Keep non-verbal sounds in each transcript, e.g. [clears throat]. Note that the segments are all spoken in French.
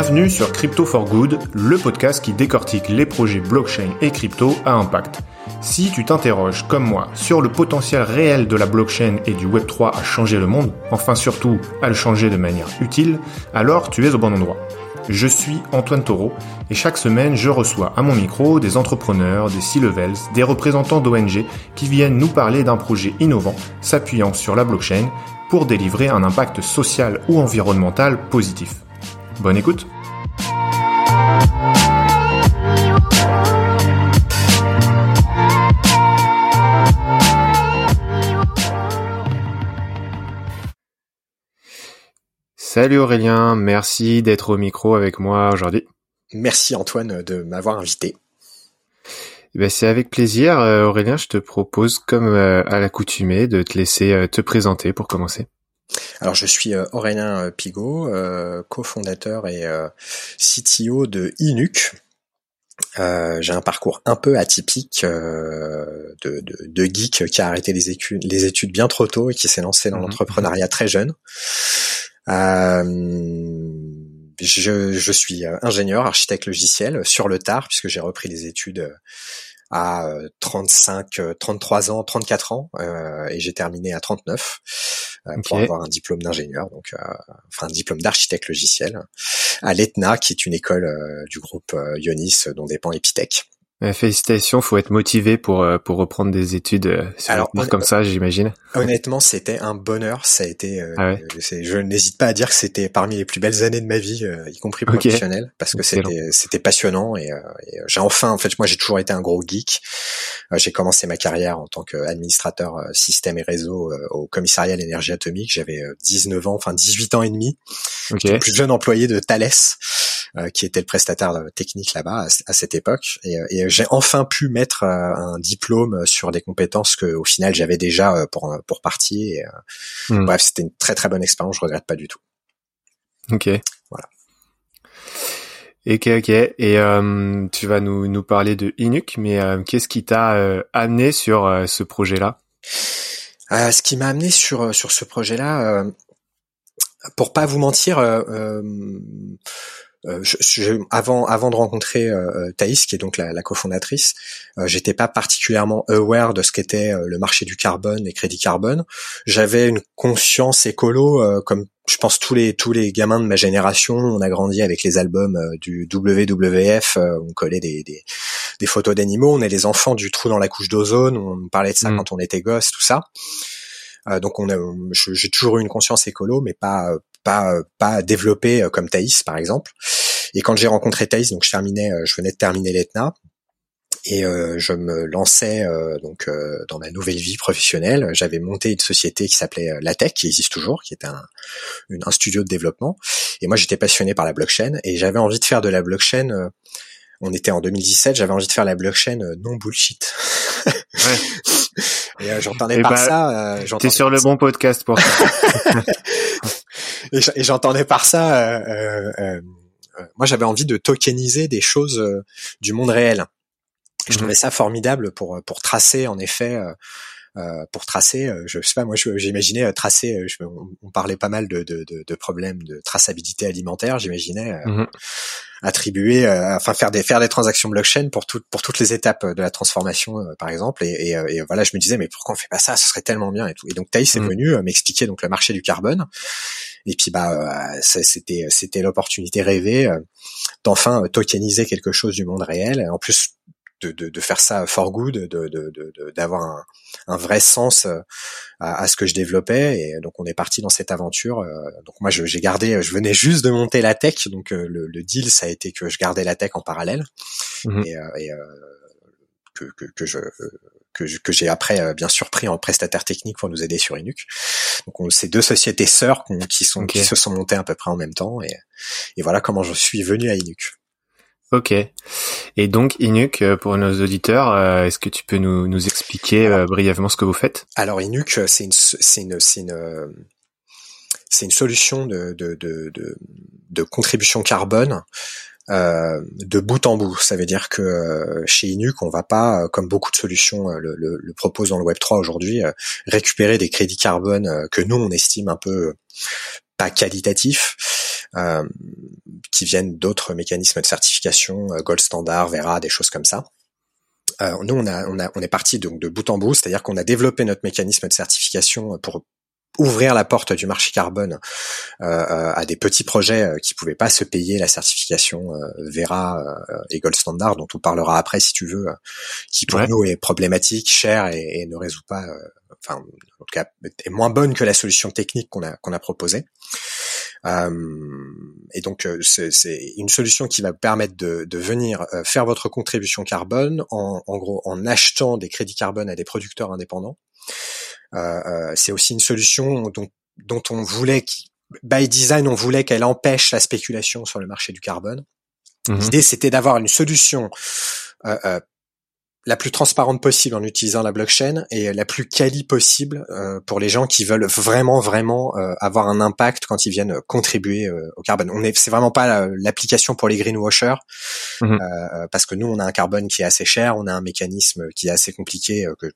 Bienvenue sur Crypto for Good, le podcast qui décortique les projets blockchain et crypto à impact. Si tu t'interroges, comme moi, sur le potentiel réel de la blockchain et du Web3 à changer le monde, enfin surtout à le changer de manière utile, alors tu es au bon endroit. Je suis Antoine Taureau et chaque semaine je reçois à mon micro des entrepreneurs, des C-levels, des représentants d'ONG qui viennent nous parler d'un projet innovant s'appuyant sur la blockchain pour délivrer un impact social ou environnemental positif. Bonne écoute Salut Aurélien, merci d'être au micro avec moi aujourd'hui. Merci Antoine de m'avoir invité. Eh ben, c'est avec plaisir. Euh, Aurélien, je te propose, comme euh, à l'accoutumée, de te laisser euh, te présenter pour commencer. Alors je suis Aurélien Pigot, cofondateur et CTO de Inuc. j'ai un parcours un peu atypique de, de, geek qui a arrêté les études, les études bien trop tôt et qui s'est lancé dans mhm. l'entrepreneuriat très jeune. Je, je, suis ingénieur, architecte logiciel sur le tard puisque j'ai repris les études à 35, 33 ans, 34 ans, euh, et j'ai terminé à 39 euh, pour avoir un diplôme d'ingénieur, donc euh, enfin un diplôme d'architecte logiciel à l'ETNA, qui est une école euh, du groupe Ionis dont dépend Epitech. Euh, félicitations, faut être motivé pour euh, pour reprendre des études euh, sur Alors, comme ça, j'imagine. Honnêtement, c'était un bonheur. Ça a été. Ah je n'hésite pas à dire que c'était parmi les plus belles années de ma vie, y compris professionnelle, parce que c'était c'était passionnant et, j'ai enfin, en fait, moi j'ai toujours été un gros geek. j'ai commencé ma carrière en tant qu'administrateur système et réseau au commissariat à l'énergie atomique. J'avais 19 ans, enfin 18 ans et demi. J'étais le plus jeune employé de Thales. Euh, qui était le prestataire technique là-bas à, cette époque. Et, et j'ai enfin pu mettre euh, un diplôme sur des compétences que au final j'avais déjà euh, pour pour partie. Et, hmm. Bref, c'était une très très bonne expérience. Je regrette pas du tout. Ok. Voilà. Ok, ok. Et euh, tu vas nous, nous parler de Inuk, mais qu'est-ce qui t'a amené sur ce projet-là? Ce qui m'a amené sur sur ce projet-là, pour pas vous mentir, euh, je, avant, avant de rencontrer euh, euh, Thaïs, qui est donc la, la cofondatrice, euh, j'étais pas particulièrement aware de ce qu'était le marché du carbone et crédit carbone. J'avais une conscience écolo, comme je pense tous les tous les gamins de ma génération. On a grandi avec les albums du WWF, on collait des, des, des photos d'animaux. On est les enfants du trou dans la couche d'ozone. On parlait de ça mm. quand on était gosse, tout ça. donc on a, j'ai toujours eu une conscience écolo, mais pas pas pas développé euh, comme Thaïs par exemple. Et quand j'ai rencontré Thaïs, donc je terminais, euh, je venais de terminer l'ETNA et euh, je me lançais donc dans ma nouvelle vie professionnelle. J'avais monté une société qui s'appelait Latech, qui existe toujours, qui est un, un studio de développement. Et moi, j'étais passionné par la blockchain et j'avais envie de faire de la blockchain. on était en 2017, j'avais envie de faire la blockchain non bullshit. Ouais. [laughs] et j'entendais par ça. T'es sur le bon podcast pour ça. [laughs] et j'entendais par ça, euh, euh, euh, moi j'avais envie de tokeniser des choses du monde réel. Je mhm. trouvais ça formidable pour pour tracer en effet euh, pour tracer. Euh, je sais pas, moi j'imaginais euh, tracer. Je, on, parlait pas mal de, de, de, de, problèmes de traçabilité alimentaire. J'imaginais mmh attribuer, enfin faire des faire des transactions blockchain pour toutes pour toutes les étapes de la transformation, par exemple. Et, et, et, voilà, je me disais mais pourquoi on fait pas ça? Ce serait tellement bien et tout. Et donc Thaïs est mmh venu m'expliquer donc le marché du carbone. Et puis bah c'était c'était l'opportunité rêvée d'enfin tokeniser quelque chose du monde réel. En plus de, de, de, faire ça for good, de d'avoir un, un, vrai sens euh, à, à, ce que je développais. Et donc on est parti dans cette aventure. Euh, donc moi j'ai gardé, je venais juste de monter la tech, donc euh, le, le, deal ça a été que je gardais la tech en parallèle mmh et, et que, que, que, je que, j'ai après bien sûr pris en prestataire technique pour nous aider sur Inuc. Donc on, c'est deux sociétés sœurs qui sont qui se sont montées à peu près en même temps et, et voilà comment je suis venu à Inuc. Ok. Et donc, Inuk, euh, pour nos auditeurs, euh, est-ce que tu peux nous, nous expliquer euh, brièvement ce que vous faites? Alors, Inuk, c'est une, c'est une, c'est une, c'est une solution de, de, de, de, de contribution carbone euh, de bout en bout. Ça veut dire que chez Inuk, on va pas, comme beaucoup de solutions le, le, proposent dans le Web 3 aujourd'hui, récupérer des crédits carbone que nous on estime un peu pas qualitatifs, euh, qui viennent d'autres mécanismes de certification, Gold Standard, Vera, des choses comme ça. nous, on, a, on, a, on est parti donc de bout en bout, c'est-à-dire qu'on a développé notre mécanisme de certification pour ouvrir la porte du marché carbone euh, euh, à des petits projets euh, qui pouvaient pas se payer la certification Vera et Gold Standard, dont on parlera après si tu veux, qui pour nous est problématique, cher et, ne résout pas, enfin en tout cas est moins bonne que la solution technique qu'on a qu'on a proposée. et donc c'est une solution qui va permettre de, de venir faire votre contribution carbone en, en gros en achetant des crédits carbone à des producteurs indépendants. Euh, euh, c'est aussi une solution dont, dont on voulait, by design, on voulait qu'elle empêche la spéculation sur le marché du carbone. Mmh L'idée, c'était d'avoir une solution euh, euh, la plus transparente possible en utilisant la blockchain et la plus quali possible euh, pour les gens qui veulent vraiment vraiment euh, avoir un impact quand ils viennent contribuer au carbone. On est c'est vraiment pas l'application pour les greenwashers mmh parce que nous on a un carbone qui est assez cher, on a un mécanisme qui est assez compliqué que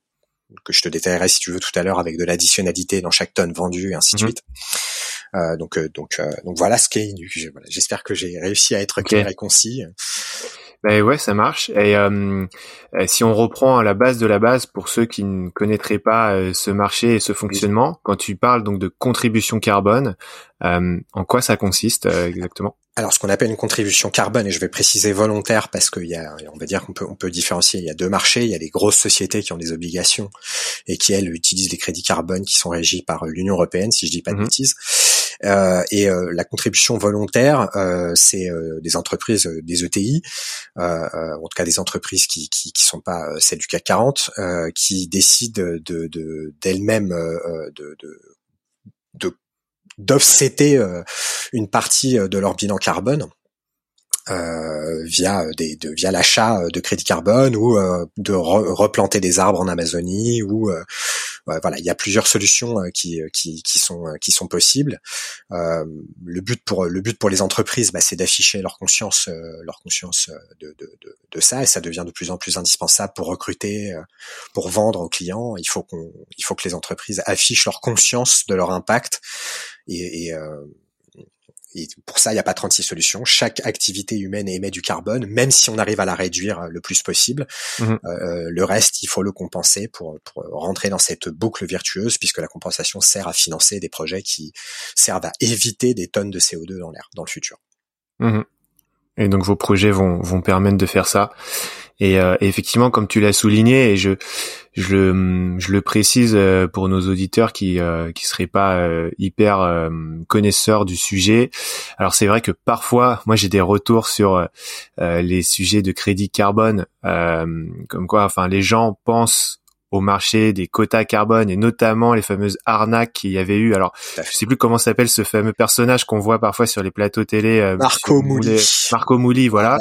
que je te détaillerai si tu veux tout à l'heure avec de l'additionnalité dans chaque tonne vendue et ainsi de mhm. suite. Euh, donc euh, donc euh, donc voilà ce qu'est Inu. J'espère que j'ai réussi à être clair et concis. Ben ouais, ça marche. Et euh, si on reprend à la base de la base, pour ceux qui ne connaîtraient pas ce marché et ce fonctionnement, quand tu parles donc de contribution carbone, en quoi ça consiste exactement? Alors, ce qu'on appelle une contribution carbone, et je vais préciser volontaire parce qu'il y a, on va dire qu'on peut, on peut différencier. Il y a deux marchés. Il y a les grosses sociétés qui ont des obligations et qui elles utilisent les crédits carbone qui sont régis par l'Union européenne, si je dis pas de mhm. bêtises. Euh, et euh, la contribution volontaire, euh, c'est des entreprises, des ETI, en tout cas des entreprises qui qui, qui sont pas celles du CAC 40, qui décident de d'elles-mêmes de, de, de d'offsetter euh, une partie euh, de leur bilan carbone. Euh, via des de, via l'achat de crédit carbone ou de replanter des arbres en Amazonie ou voilà il y a plusieurs solutions qui, qui, qui sont qui sont possibles. Le but pour le but pour les entreprises bah, c'est d'afficher leur conscience leur conscience de, de, de, de, ça. Et ça devient de plus en plus indispensable pour recruter pour vendre aux clients. Il faut qu'on il faut que les entreprises affichent leur conscience de leur impact. Et, et, euh, et pour ça, il n'y a pas 36 solutions. Chaque activité humaine émet du carbone, même si on arrive à la réduire le plus possible. Mmh euh, le reste, il faut le compenser pour, pour, rentrer dans cette boucle virtueuse, puisque la compensation sert à financer des projets qui servent à éviter des tonnes de CO2 dans l'air dans le futur. Mmh et donc vos projets vont, vont permettre de faire ça. Et, euh, effectivement, comme tu l'as souligné, et je, je, je le précise euh, pour nos auditeurs qui euh, qui seraient pas euh, hyper connaisseurs du sujet. Alors c'est vrai que parfois, moi j'ai des retours sur les sujets de crédit carbone, comme quoi, enfin les gens pensent au marché des quotas carbone et notamment les fameuses arnaques qu'il y avait eu. Alors, je sais plus comment s'appelle ce fameux personnage qu'on voit parfois sur les plateaux télé. Euh, Marco Mouli. Marco Mouli, voilà,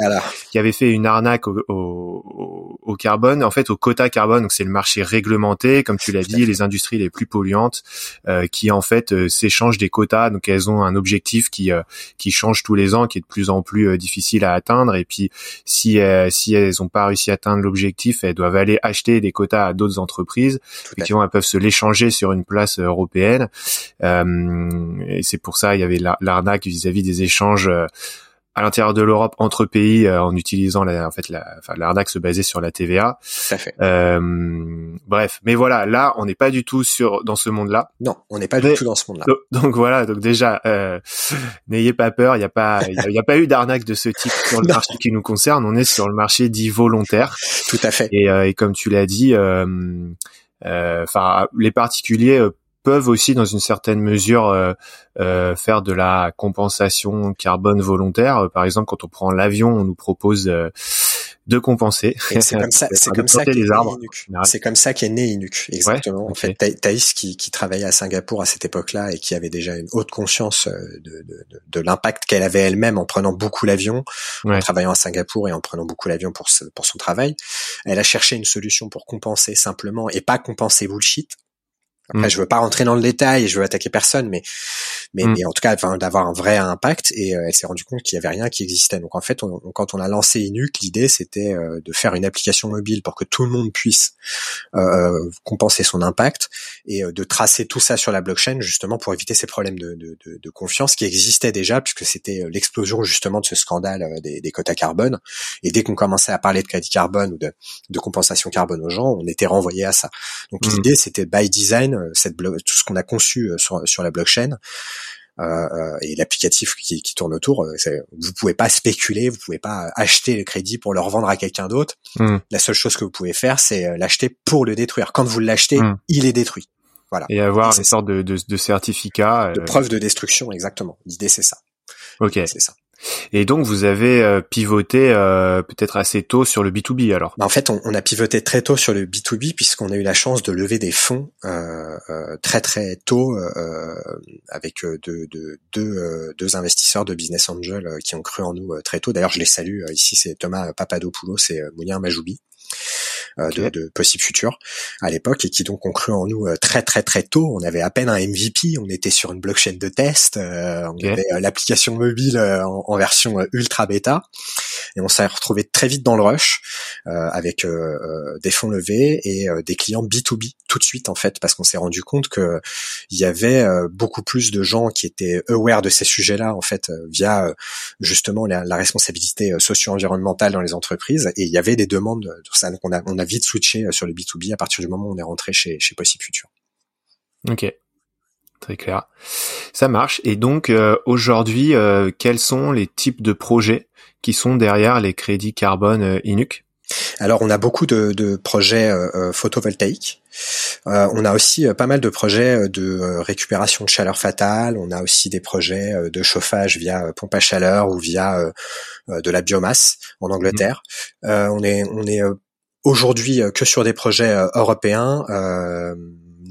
qui avait fait une arnaque au, au, au, carbone, en fait au quota carbone. Donc c'est le marché réglementé, comme tu l'as dit, les industries les plus polluantes euh, qui en fait euh, s'échangent des quotas. Donc elles ont un objectif qui euh, qui change tous les ans, qui est de plus en plus difficile à atteindre. Et puis si si elles ont pas réussi à atteindre l'objectif, elles doivent aller acheter des quotas à d'autres entreprises. Effectivement, elles peuvent se l'échanger sur une place euh, européenne. Euh, et c'est pour ça il y avait l'arnaque vis-à-vis des échanges euh, à l'intérieur de l'Europe entre pays en utilisant la, en fait la, enfin, l'arnaque se basait sur la TVA. fait. bref, mais voilà, là on n'est pas du tout sur dans ce monde-là. Non, on n'est pas du tout dans ce monde-là. Donc, voilà, donc déjà n'ayez pas peur, il n'y a pas il y, a pas eu d'arnaque de ce type sur le [laughs] marché qui nous concerne. On est sur le marché dit volontaire. Tout à fait. Et, et comme tu l'as dit, enfin les particuliers peuvent aussi dans une certaine mesure euh, euh, faire de la compensation carbone volontaire. Par exemple, quand on prend l'avion, on nous propose euh, de compenser. C'est comme [laughs] ça, c'est comme ça qu'est C'est comme ça qu'est né Inuc. Exactement. En fait, Thaïs qui, qui travaillait à Singapour à cette époque-là et qui avait déjà une haute conscience de, de, de, l'impact qu'elle avait elle-même en prenant beaucoup l'avion, en travaillant à Singapour et en prenant beaucoup l'avion pour, pour son travail. Elle a cherché une solution pour compenser simplement et pas compenser bullshit après, mm. je veux pas rentrer dans le détail, je veux attaquer personne, mais mais, mm. mais en tout cas d'avoir un vrai impact et elle s'est rendue compte qu'il y avait rien qui existait. Donc en fait, quand on a lancé Inuc, l'idée c'était de faire une application mobile pour que tout le monde puisse compenser son impact et de tracer tout ça sur la blockchain justement pour éviter ces problèmes de, de, de, de confiance qui existaient déjà puisque c'était l'explosion justement de ce scandale des, des quotas carbone. Et dès qu'on commençait à parler de crédit carbone ou de, de compensation carbone aux gens, on était renvoyé à ça. Donc mm. l'idée, c'était by design, euh, cette tout ce qu'on a conçu euh, sur, sur la blockchain. Euh, euh, et l'applicatif qui, qui, tourne autour, vous pouvez pas spéculer, vous pouvez pas acheter le crédit pour le revendre à quelqu'un d'autre. Mm. La seule chose que vous pouvez faire, c'est l'acheter pour le détruire. Quand vous l'achetez, mm. il est détruit. Voilà. Et avoir une sorte de, de, de certificat. De preuve de destruction, exactement. L'idée, c'est ça. Ok. C'est ça. Et donc vous avez euh, pivoté euh, peut-être assez tôt sur le B2B alors? Bah, En fait, on, a pivoté très tôt sur le B2B puisqu'on a eu la chance de lever des fonds euh, très très tôt avec deux, deux, deux, deux, investisseurs de business angel qui ont cru en nous très tôt. D'ailleurs, je les salue. Ici, c'est Thomas Papadopoulos et Mounir Majoubi. Euh, de, de Possible Future à l'époque et qui donc ont cru en nous euh, très très très tôt. On avait à peine un MVP, on était sur une blockchain de test, euh, on avait l'application mobile en, version ultra bêta et on s'est retrouvé très vite dans le rush avec des fonds levés et des clients B2B tout de suite en fait parce qu'on s'est rendu compte que il y avait beaucoup plus de gens qui étaient aware de ces sujets-là en fait via justement la, responsabilité socio-environnementale dans les entreprises et il y avait des demandes de ça donc on a, on a vite switché euh, sur le B2B à partir du moment où on est rentré chez, chez Possible Future. Ok. Très clair. Ça marche. Et donc euh, aujourd'hui, euh, quels sont les types de projets qui sont derrière les crédits carbone Inuc alors on a beaucoup de, projets photovoltaïques. on a aussi pas mal de projets de récupération de chaleur fatale. On a aussi des projets de chauffage via pompe à chaleur ou via de la biomasse en Angleterre. Mmh. on est on est aujourd'hui euh, que sur des projets euh, européens. Euh,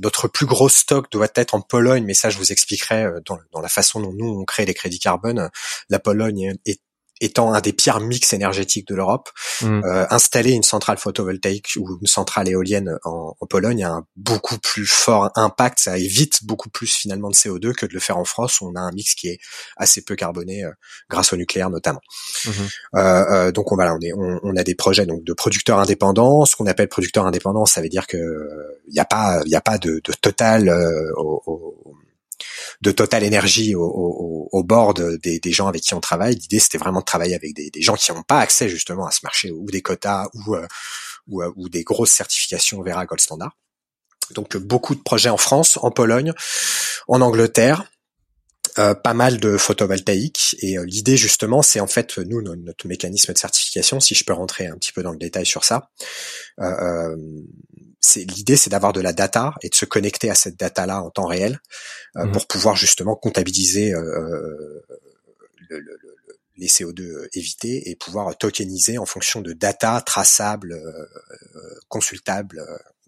notre plus gros stock doit être en Pologne, mais ça je vous expliquerai dans, dans, la façon dont nous on crée les crédits carbone. La Pologne est étant un des pires mix énergétiques de l'Europe, mm. euh, installer une centrale photovoltaïque ou une centrale éolienne en, en, Pologne a un beaucoup plus fort impact, ça évite beaucoup plus finalement de CO2 que de le faire en France où on a un mix qui est assez peu carboné euh, grâce au nucléaire notamment. Mm-hmm. Euh, euh, donc on, voilà, on, est, on, on, a des projets donc de producteurs indépendants. Ce qu'on appelle producteurs indépendants, ça veut dire que il n'y a pas il a pas de, de total au, au de Total Énergie au, au, au bord des, gens avec qui on travaille. L'idée, c'était vraiment de travailler avec des, gens qui n'ont pas accès justement à ce marché ou des quotas ou, euh, euh, ou, des grosses certifications Vera Gold Standard. Donc beaucoup de projets en France, en Pologne, en Angleterre. Euh, pas mal de photovoltaïque et l'idée justement c'est en fait nous notre mécanisme de certification si je peux rentrer un petit peu dans le détail sur ça c'est l'idée, c'est d'avoir de la data et de se connecter à cette data-là en temps réel euh, mmh. pour pouvoir justement comptabiliser euh, euh, le, le, les CO2 évités et pouvoir tokeniser en fonction de data traçable, consultable,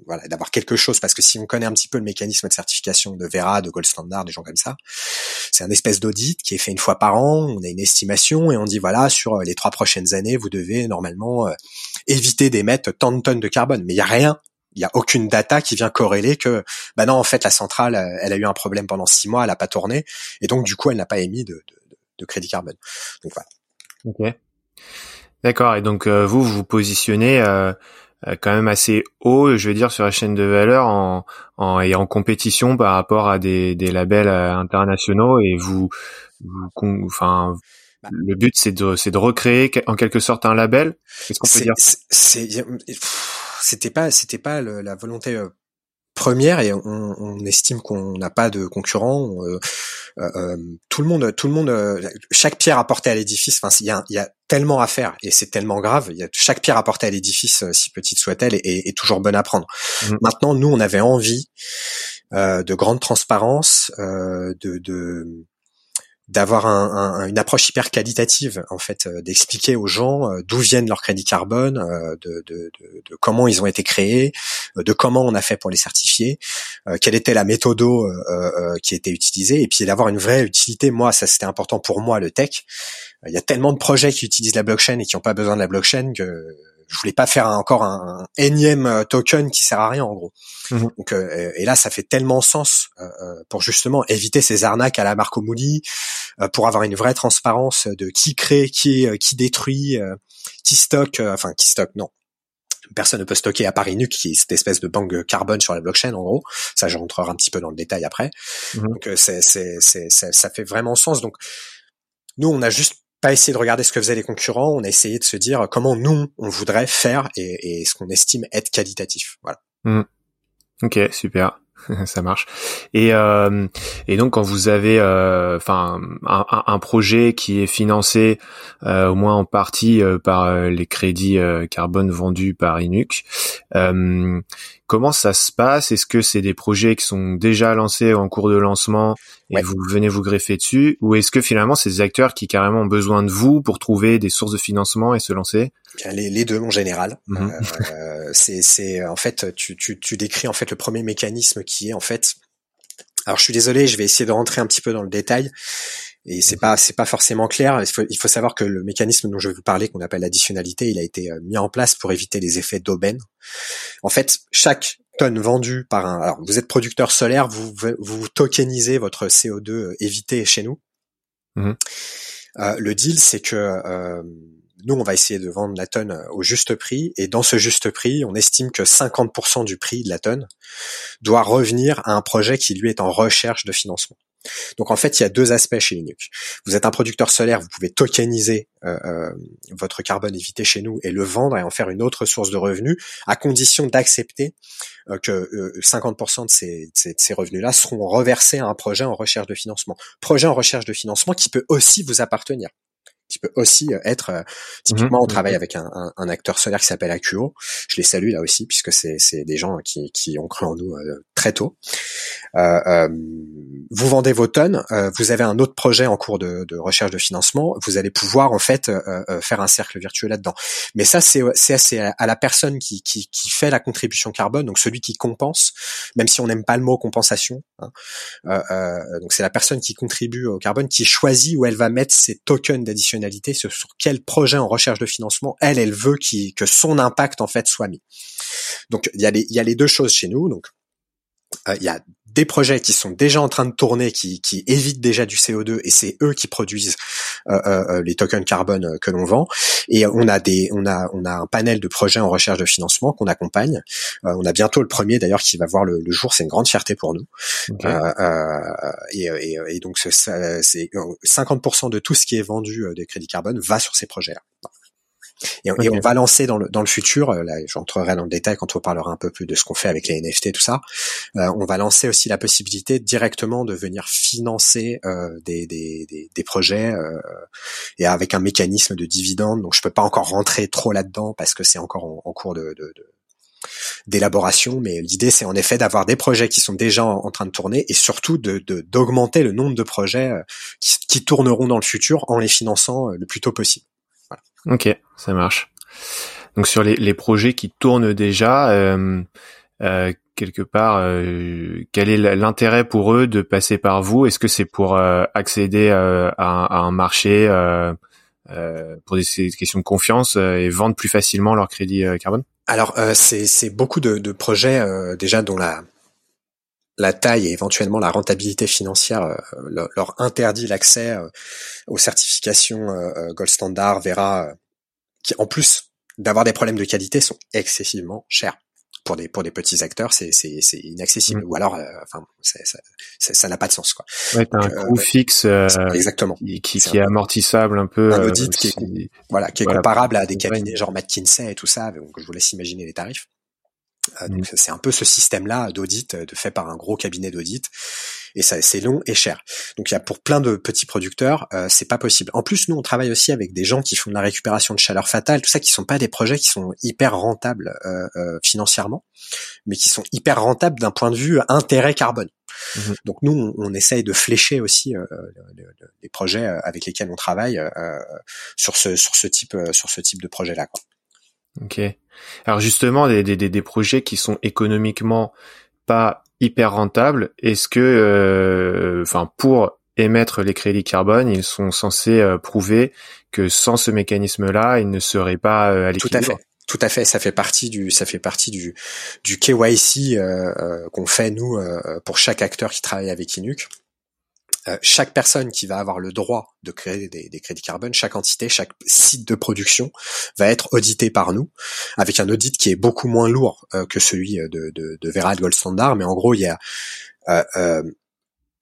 voilà, d'avoir quelque chose parce que si on connaît un petit peu le mécanisme de certification de Vera, de Gold Standard, des gens comme ça, c'est un espèce d'audit qui est fait une fois par an. On a une estimation et on dit voilà sur les trois prochaines années, vous devez normalement éviter d'émettre tant de tonnes de carbone. Mais il y a rien il y a aucune data qui vient corréler que bah non en fait la centrale elle a eu un problème pendant six mois elle a pas tourné et donc du coup elle n'a pas émis de, de, de, crédit carbone. Donc voilà. Ok. D'accord et donc euh, vous vous positionnez euh, euh, quand même assez haut je veux dire sur la chaîne de valeur en, en et en compétition par rapport à des, des labels internationaux et vous, vous enfin bah. le but c'est de c'est de recréer en quelque sorte un label? Qu'est-ce qu'on peut dire c'est c'était pas c'était pas la volonté euh, première et on, on estime qu'on n'a pas de concurrent. Euh, euh, euh, tout le monde, tout le monde, chaque pierre apportée à l'édifice. Enfin, il y a, y a, tellement à faire et c'est tellement grave. Y a chaque pierre apportée à l'édifice, si petite soit-elle, est, est, toujours bonne à prendre. Mmh. Maintenant, nous, on avait envie de grande transparence, de, de d'avoir un, une approche hyper qualitative en fait euh, d'expliquer aux gens euh, d'où viennent leurs crédits carbone euh, de, comment ils ont été créés de comment on a fait pour les certifier quelle était la méthode qui était utilisée et puis d'avoir une vraie utilité. Moi ça c'était important pour moi le tech. Il y a tellement de projets qui utilisent la blockchain et qui n'ont pas besoin de la blockchain que je voulais pas faire encore un, énième token qui sert à rien en gros. Mhm. Donc, et là, ça fait tellement sens pour justement éviter ces arnaques à la Marco Mouli, pour avoir une vraie transparence de qui crée, qui qui détruit, qui stocke, enfin qui stocke, non, personne ne peut stocker à Paris Nuke, qui est cette espèce de banque carbone sur la blockchain, en gros. Ça, je rentrerai un petit peu dans le détail après. Mhm. Donc, c'est, c'est, c'est, ça fait vraiment sens. Donc, nous, on a juste pas essayé de regarder ce que faisaient les concurrents, on a essayé de se dire comment nous, on voudrait faire et, ce qu'on estime être qualitatif. Voilà. Ok, super. [laughs] ça marche. Et, euh, et donc quand vous avez euh, enfin un, un, projet qui est financé euh, au moins en partie euh, par euh, les crédits carbone vendus par Inuc, comment ça se passe? Est-ce que c'est des projets qui sont déjà lancés en cours de lancement et vous venez vous greffer dessus, ou est-ce que finalement c'est des acteurs qui carrément ont besoin de vous pour trouver des sources de financement et se lancer? Les, les, deux en général. Mhm. Euh, c'est en fait tu, tu, tu décris en fait le premier mécanisme qui est en fait. Alors je suis désolé, je vais essayer de rentrer un petit peu dans le détail et c'est pas c'est pas forcément clair. Il faut, il faut savoir que le mécanisme dont je vais vous parler, qu'on appelle l'additionnalité, il a été euh, mis en place pour éviter les effets d'aubaine. En fait, chaque tonne vendue par un, alors vous êtes producteur solaire, vous vous tokenisez votre CO2 euh, évité chez nous. Mhm. Euh, le deal, c'est que euh, nous, on va essayer de vendre la tonne au juste prix, et dans ce juste prix, on estime que 50% du prix de la tonne doit revenir à un projet qui lui est en recherche de financement. Donc en fait, il y a deux aspects chez Linux. Vous êtes un producteur solaire, vous pouvez tokeniser euh, euh, votre carbone évité chez nous et le vendre et en faire une autre source de revenus, à condition d'accepter euh, que 50% de ces, ces revenus-là seront reversés à un projet en recherche de financement. Projet en recherche de financement qui peut aussi vous appartenir qui peut aussi euh, être euh, typiquement on mhm. travaille avec un, un, acteur solaire qui s'appelle Acuo. Je les salue là aussi puisque c'est c'est des gens qui qui ont cru en nous euh, très tôt. Euh, vous vendez vos tonnes, vous avez un autre projet en cours de, de recherche de financement, vous allez pouvoir en fait faire un cercle virtuel là-dedans. Mais ça c'est c'est à la personne qui, qui qui fait la contribution carbone, donc celui qui compense, même si on n'aime pas le mot compensation. Hein, donc c'est la personne qui contribue au carbone qui choisit où elle va mettre ses tokens d'addition sur, sur quel projet en recherche de financement elle, elle veut que son impact en fait soit mis. Donc il y a les, il y a les deux choses chez nous. Donc euh, il y a des projets qui sont déjà en train de tourner, qui, qui évitent déjà du CO2, et c'est eux qui produisent euh, euh, euh les tokens carbone que l'on vend. Et on a des, on a, on a un panel de projets en recherche de financement qu'on accompagne. Euh, on a bientôt le premier d'ailleurs qui va voir le, le jour. C'est une grande fierté pour nous. Et, et, et, donc c'est 50% de tout ce qui est vendu des crédits carbone va sur ces projets-là. Et, on va lancer dans le, dans le futur, euh, là j'entrerai dans le détail quand on parlera un peu plus de ce qu'on fait avec les NFT, tout ça, euh, on va lancer aussi la possibilité directement de venir financer euh, des, des, des, des, projets euh, et avec un mécanisme de dividende. Donc je peux pas encore rentrer trop là-dedans parce que c'est encore en, cours de, de, de d'élaboration, mais l'idée c'est en effet d'avoir des projets qui sont déjà en, train de tourner et surtout de d'augmenter le nombre de projets euh, qui, qui, tourneront dans le futur en les finançant le plus tôt possible. Ok, ça marche. Donc sur les, les projets qui tournent déjà, euh, euh, quelque part, euh, quel est l'intérêt pour eux de passer par vous? Est-ce que c'est pour euh, accéder euh, à, un marché pour des, questions de confiance et vendre plus facilement leur crédit carbone? Alors c'est beaucoup de, de projets déjà dont la la taille et éventuellement la rentabilité financière euh, leur, interdit l'accès euh, aux certifications euh, Gold Standard, Vera, qui en plus d'avoir des problèmes de qualité sont excessivement chers. Pour des pour des petits acteurs c'est c'est c'est inaccessible. Mmh. ou alors enfin ça ça n'a pas de sens quoi. Ouais t'as un coût fixe exactement. qui qui, est amortissable un peu un audit qui est voilà qui est comparable à des cabinets genre McKinsey et tout ça donc je vous laisse imaginer les tarifs. euh, donc mm. c'est un peu ce système-là d'audit euh, de fait par un gros cabinet d'audit et ça c'est long et cher. Donc il y a pour plein de petits producteurs, euh, c'est pas possible. En plus nous on travaille aussi avec des gens qui font de la récupération de chaleur fatale, tout ça qui sont pas des projets qui sont hyper rentables euh, financièrement, mais qui sont hyper rentables d'un point de vue intérêt carbone. Mm-hmm. Donc nous on, essaye de flécher aussi les projets avec lesquels on travaille sur ce sur ce type sur ce type de projet là. Quoi. Ok. Alors justement, des, des, des projets qui sont économiquement pas hyper rentables, est-ce que, euh, enfin, pour émettre les crédits carbone, ils sont censés euh, prouver que sans ce mécanisme-là, ils ne seraient pas euh, à Tout à fait. Tout à fait, ça fait partie du ça fait partie du du KYC qu'on fait nous euh, pour chaque acteur qui travaille avec Inuc. chaque personne qui va avoir le droit de créer des, des, crédits carbone, chaque entité, chaque site de production va être audité par nous, avec un audit qui est beaucoup moins lourd que celui de, de, de Vera Gold Standard. Mais en gros, il y a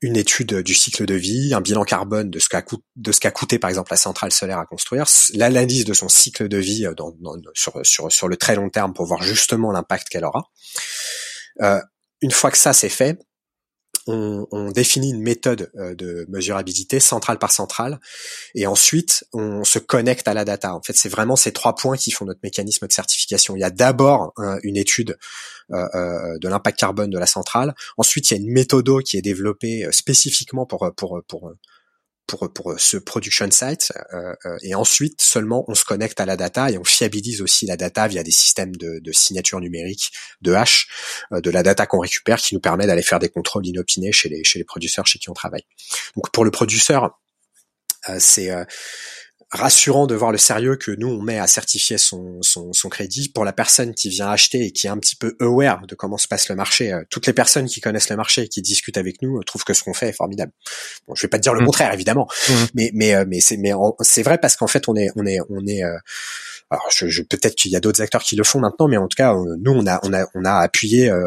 une étude du cycle de vie, un bilan carbone de ce qu'a de ce qu'a coûté par exemple la centrale solaire à construire, l'analyse de son cycle de vie euh, dans, sur, sur, sur le très long terme pour voir justement l'impact qu'elle aura. Euh, une fois que ça c'est fait, on, définit une méthode euh, de mesurabilité centrale par centrale, et ensuite on se connecte à la data. En fait, c'est vraiment ces trois points qui font notre mécanisme de certification. Il y a d'abord une étude euh, euh, de l'impact carbone de la centrale. Ensuite, il y a une méthode qui est développée spécifiquement pour pour pour pour, pour ce production site euh, et ensuite seulement on se connecte à la data et on fiabilise aussi la data via des systèmes de, de signature numérique de hash de la data qu'on récupère qui nous permet d'aller faire des contrôles inopinés chez les chez les producteurs chez qui on travaille. Donc pour le producteur c'est rassurant de voir le sérieux que nous on met à certifier son, son, son, crédit pour la personne qui vient acheter et qui est un petit peu aware de comment se passe le marché. Euh, toutes les personnes qui connaissent le marché et qui discutent avec nous euh, trouvent que ce qu'on fait est formidable. Bon, je vais pas te dire le mmh. contraire évidemment, mmh. mais mais euh, mais c'est mais c'est vrai parce qu'en fait on est on est on est alors je, je peut-être qu'il y a d'autres acteurs qui le font maintenant, mais en tout cas, euh, nous on a on a on a appuyé euh,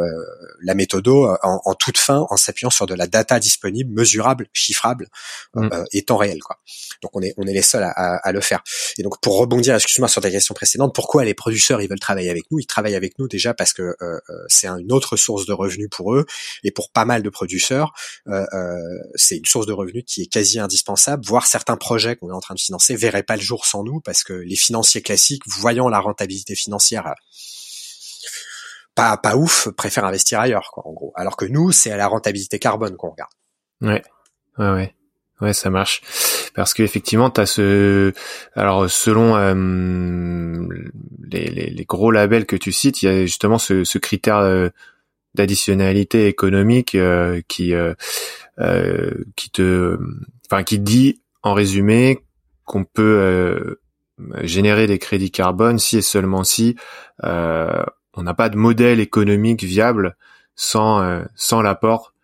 la méthode euh, en, en, toute fin en s'appuyant sur de la data disponible, mesurable, chiffrable mm. et temps réel quoi. Donc on est on est les seuls à, à, le faire. Et donc pour rebondir, excuse-moi sur ta question précédente, pourquoi les producteurs ils veulent travailler avec nous? Ils travaillent avec nous déjà parce que c'est une autre source de revenus pour eux et pour pas mal de producteurs, c'est une source de revenus qui est quasi indispensable. Voire certains projets qu'on est en train de financer verraient pas le jour sans nous parce que les financiers classiques voyant la rentabilité financière euh, pas pas ouf, préfèrent investir ailleurs, quoi, en gros. Alors que nous, c'est à la rentabilité carbone qu'on regarde. Ouais, ouais, ouais. Ouais, ça marche. Parce qu'effectivement, tu as ce... Alors, selon euh, les, les, gros labels que tu cites, il y a justement ce, ce critère euh, d'additionnalité économique qui qui te... Enfin, qui dit, en résumé, qu'on peut générer des crédits carbone si et seulement si euh, on n'a pas de modèle économique viable sans euh, sans l'apport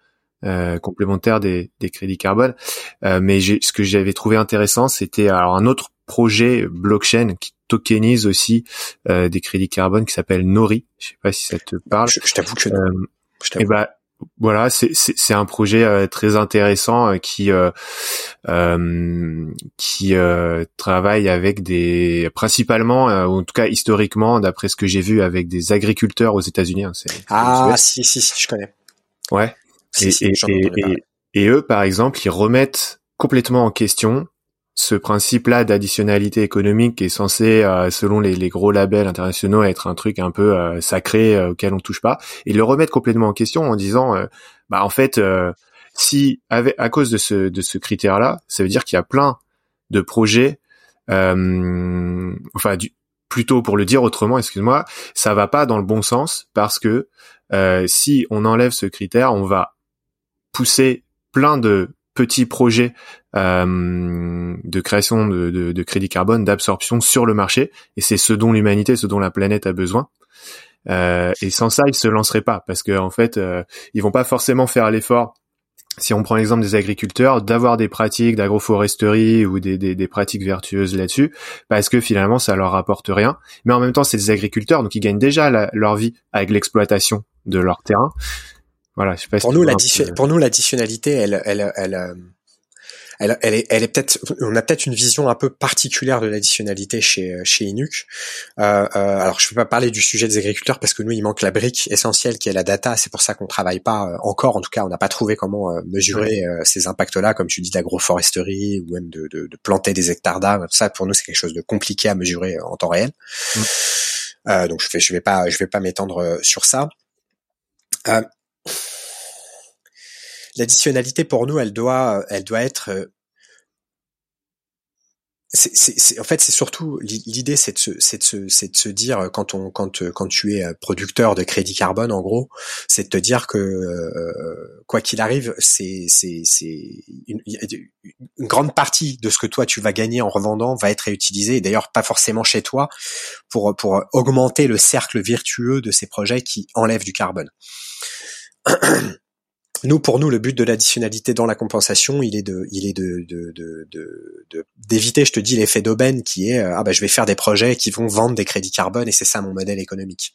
euh, complémentaire des, des crédits carbone. mais ce que j'avais trouvé intéressant, c'était alors un autre projet blockchain qui tokenise aussi des crédits carbone qui s'appelle Nori. Je sais pas si ça te parle. Je, t'avoue que je t'avoue. Eh ben, voilà, c'est un projet euh, très intéressant euh, qui euh, qui travaille avec des principalement, ou en tout cas historiquement, d'après ce que j'ai vu, avec des agriculteurs aux États-Unis. Hein, ah si si si, je connais. Ouais. et, eux, par exemple, ils remettent complètement en question ce principe-là d'additionnalité économique est censé, euh, selon les, gros labels internationaux, être un truc un peu euh, sacré euh, auquel on touche pas, et le remettre complètement en question en disant, bah en fait, si à cause de ce de ce critère-là, ça veut dire qu'il y a plein de projets, enfin du, plutôt pour le dire autrement, excuse-moi, ça va pas dans le bon sens parce que si on enlève ce critère, on va pousser plein de petits projets euh, de création de, de, crédit carbone, d'absorption sur le marché, et c'est ce dont l'humanité, ce dont la planète a besoin. Euh, et sans ça, ils se lanceraient pas, parce qu'en en fait, euh, ils vont pas forcément faire l'effort. Si on prend l'exemple des agriculteurs, d'avoir des pratiques d'agroforesterie ou des, pratiques vertueuses là-dessus, parce que finalement ça leur apporte rien. Mais en même temps, c'est des agriculteurs, donc ils gagnent déjà leur vie avec l'exploitation de leur terrain. Voilà, je sais pas pour, nous, pour nous, l'additionnalité, elle, elle, elle, euh, elle, elle est, elle est peut-être, on a peut-être une vision un peu particulière de l'additionnalité chez chez Inuc. Euh, euh, alors, je ne peux pas parler du sujet des agriculteurs parce que nous, il manque la brique essentielle qui est la data. C'est pour ça qu'on travaille pas euh, encore. En tout cas, on n'a pas trouvé comment mesurer ces impacts-là, comme tu dis, d'agroforesterie ou même de, de, de, planter des hectares d'arbres. Ça, pour nous, c'est quelque chose de compliqué à mesurer en temps réel. Donc, je vais, je vais pas, je vais pas m'étendre sur ça. Euh, L'additionnalité pour nous, elle doit, elle doit être. c'est, en fait, c'est surtout l'idée, c'est de se, c'est de se, c'est de se dire quand on, quand, quand tu es producteur de crédit carbone, en gros, c'est de te dire que euh, quoi qu'il arrive, c'est, c'est, c'est une, une, grande partie de ce que toi tu vas gagner en revendant va être réutilisé, et d'ailleurs pas forcément chez toi, pour pour augmenter le cercle virtueux de ces projets qui enlèvent du carbone. [clears throat] nous, pour nous, le but de l'additionnalité dans la compensation, il est de, il est de, de, d'éviter, je te dis, l'effet d'aubaine qui est, euh, ah ben, je vais faire des projets qui vont vendre des crédits carbone et c'est ça mon modèle économique.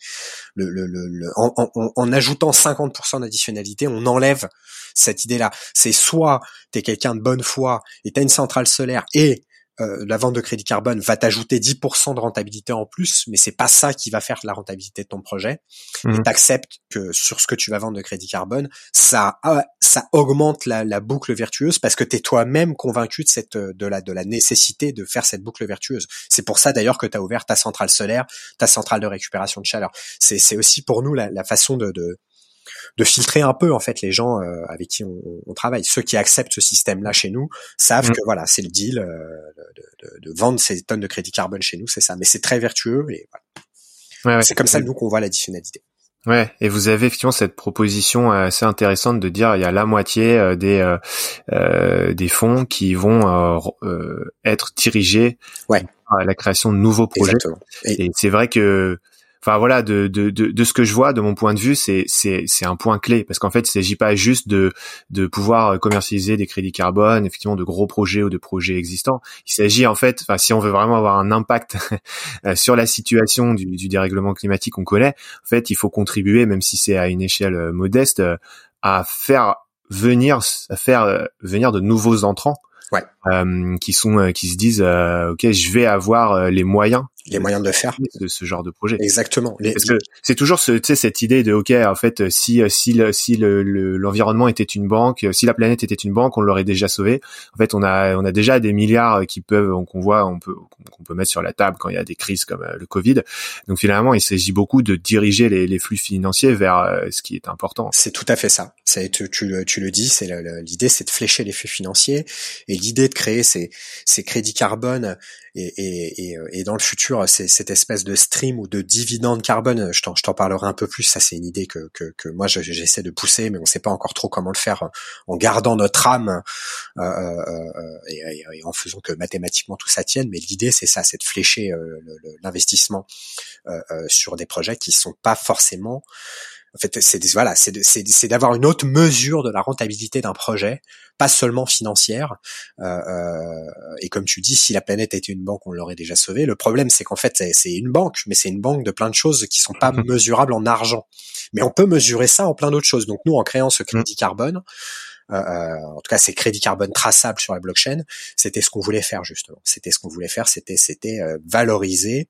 Le, le, le, en, en, en, ajoutant 50% d'additionnalité, on enlève cette idée-là. C'est soit tu es quelqu'un de bonne foi et tu as une centrale solaire et euh, la vente de crédit carbone va t'ajouter 10% de rentabilité en plus, mais c'est pas ça qui va faire la rentabilité de ton projet. Et mhm. t'acceptes que sur ce que tu vas vendre de crédit carbone, ça ah, ça augmente la, la boucle vertueuse parce que tu es toi-même convaincu de cette de la de la nécessité de faire cette boucle vertueuse. C'est pour ça d'ailleurs que tu as ouvert ta centrale solaire, ta centrale de récupération de chaleur. C'est c'est aussi pour nous la, la façon de, de de filtrer un peu en fait les gens euh, avec qui on, on, travaille. Ceux qui acceptent ce système-là chez nous savent mm. que voilà, c'est le deal euh, de, de, de, vendre ces tonnes de crédit carbone chez nous, c'est ça. Mais c'est très vertueux et voilà. Ouais, c'est comme ça nous qu'on voit l'additionnalité. Ouais, et vous avez effectivement cette proposition assez intéressante de dire il y a la moitié euh, des euh, des fonds qui vont euh, être dirigés ouais. à la création de nouveaux projets. Et, et c'est vrai que enfin voilà de, de, de, de, ce que je vois de mon point de vue c'est c'est un point clé. Parce qu'en fait il s'agit pas juste de de pouvoir commercialiser des crédits carbone effectivement de gros projets ou de projets existants. Il s'agit en fait enfin si on veut vraiment avoir un impact [laughs] euh, sur la situation du, du dérèglement climatique qu'on connaît en fait il faut contribuer même si c'est à une échelle euh, modeste euh, à faire venir à faire venir de nouveaux entrants. Ouais. Euh, qui sont euh, qui se disent euh, ok je vais avoir euh, les moyens les moyens de le faire. de ce genre de projet. Exactement. Les, parce que c'est toujours ce tu sais cette idée de ok en fait si si le, si le, l'environnement était une banque si la planète était une banque on l'aurait déjà sauvé en fait on a on a déjà des milliards qui peuvent qu'on voit on peut qu'on peut mettre sur la table quand il y a des crises comme le Covid. Donc finalement il s'agit beaucoup de diriger les, les flux financiers vers ce qui est important. C'est tout à fait ça. Ça tu, tu, tu le dis c'est l'idée c'est de flécher les flux financiers. Et l'idée de créer ces, ces crédits carbone et, et, et, et dans le futur, cette espèce de stream ou de dividende carbone, je t'en parlerai un peu plus, ça c'est une idée que, que, que moi j'essaie de pousser, mais on sait pas encore trop comment le faire en gardant notre âme euh, euh, euh et, en faisant que mathématiquement tout ça tienne, mais l'idée c'est ça, c'est de flécher euh, l'investissement euh, sur des projets qui sont pas forcément en fait, c'est voilà, c'est d'avoir une autre mesure de la rentabilité d'un projet, pas seulement financière. Euh, euh, et comme tu dis, si la planète était une banque, on l'aurait déjà sauvé. Le problème, c'est qu'en fait, c'est une banque, mais c'est une banque de plein de choses qui sont pas mmh. mesurables en argent. Mais on peut mesurer ça en plein d'autres choses. Donc nous, en créant ce crédit mmh. carbone, euh, euh, en tout cas ces crédits carbone traçables sur la blockchain, c'était ce qu'on voulait faire justement. C'était ce qu'on voulait faire, c'était c'était euh, valoriser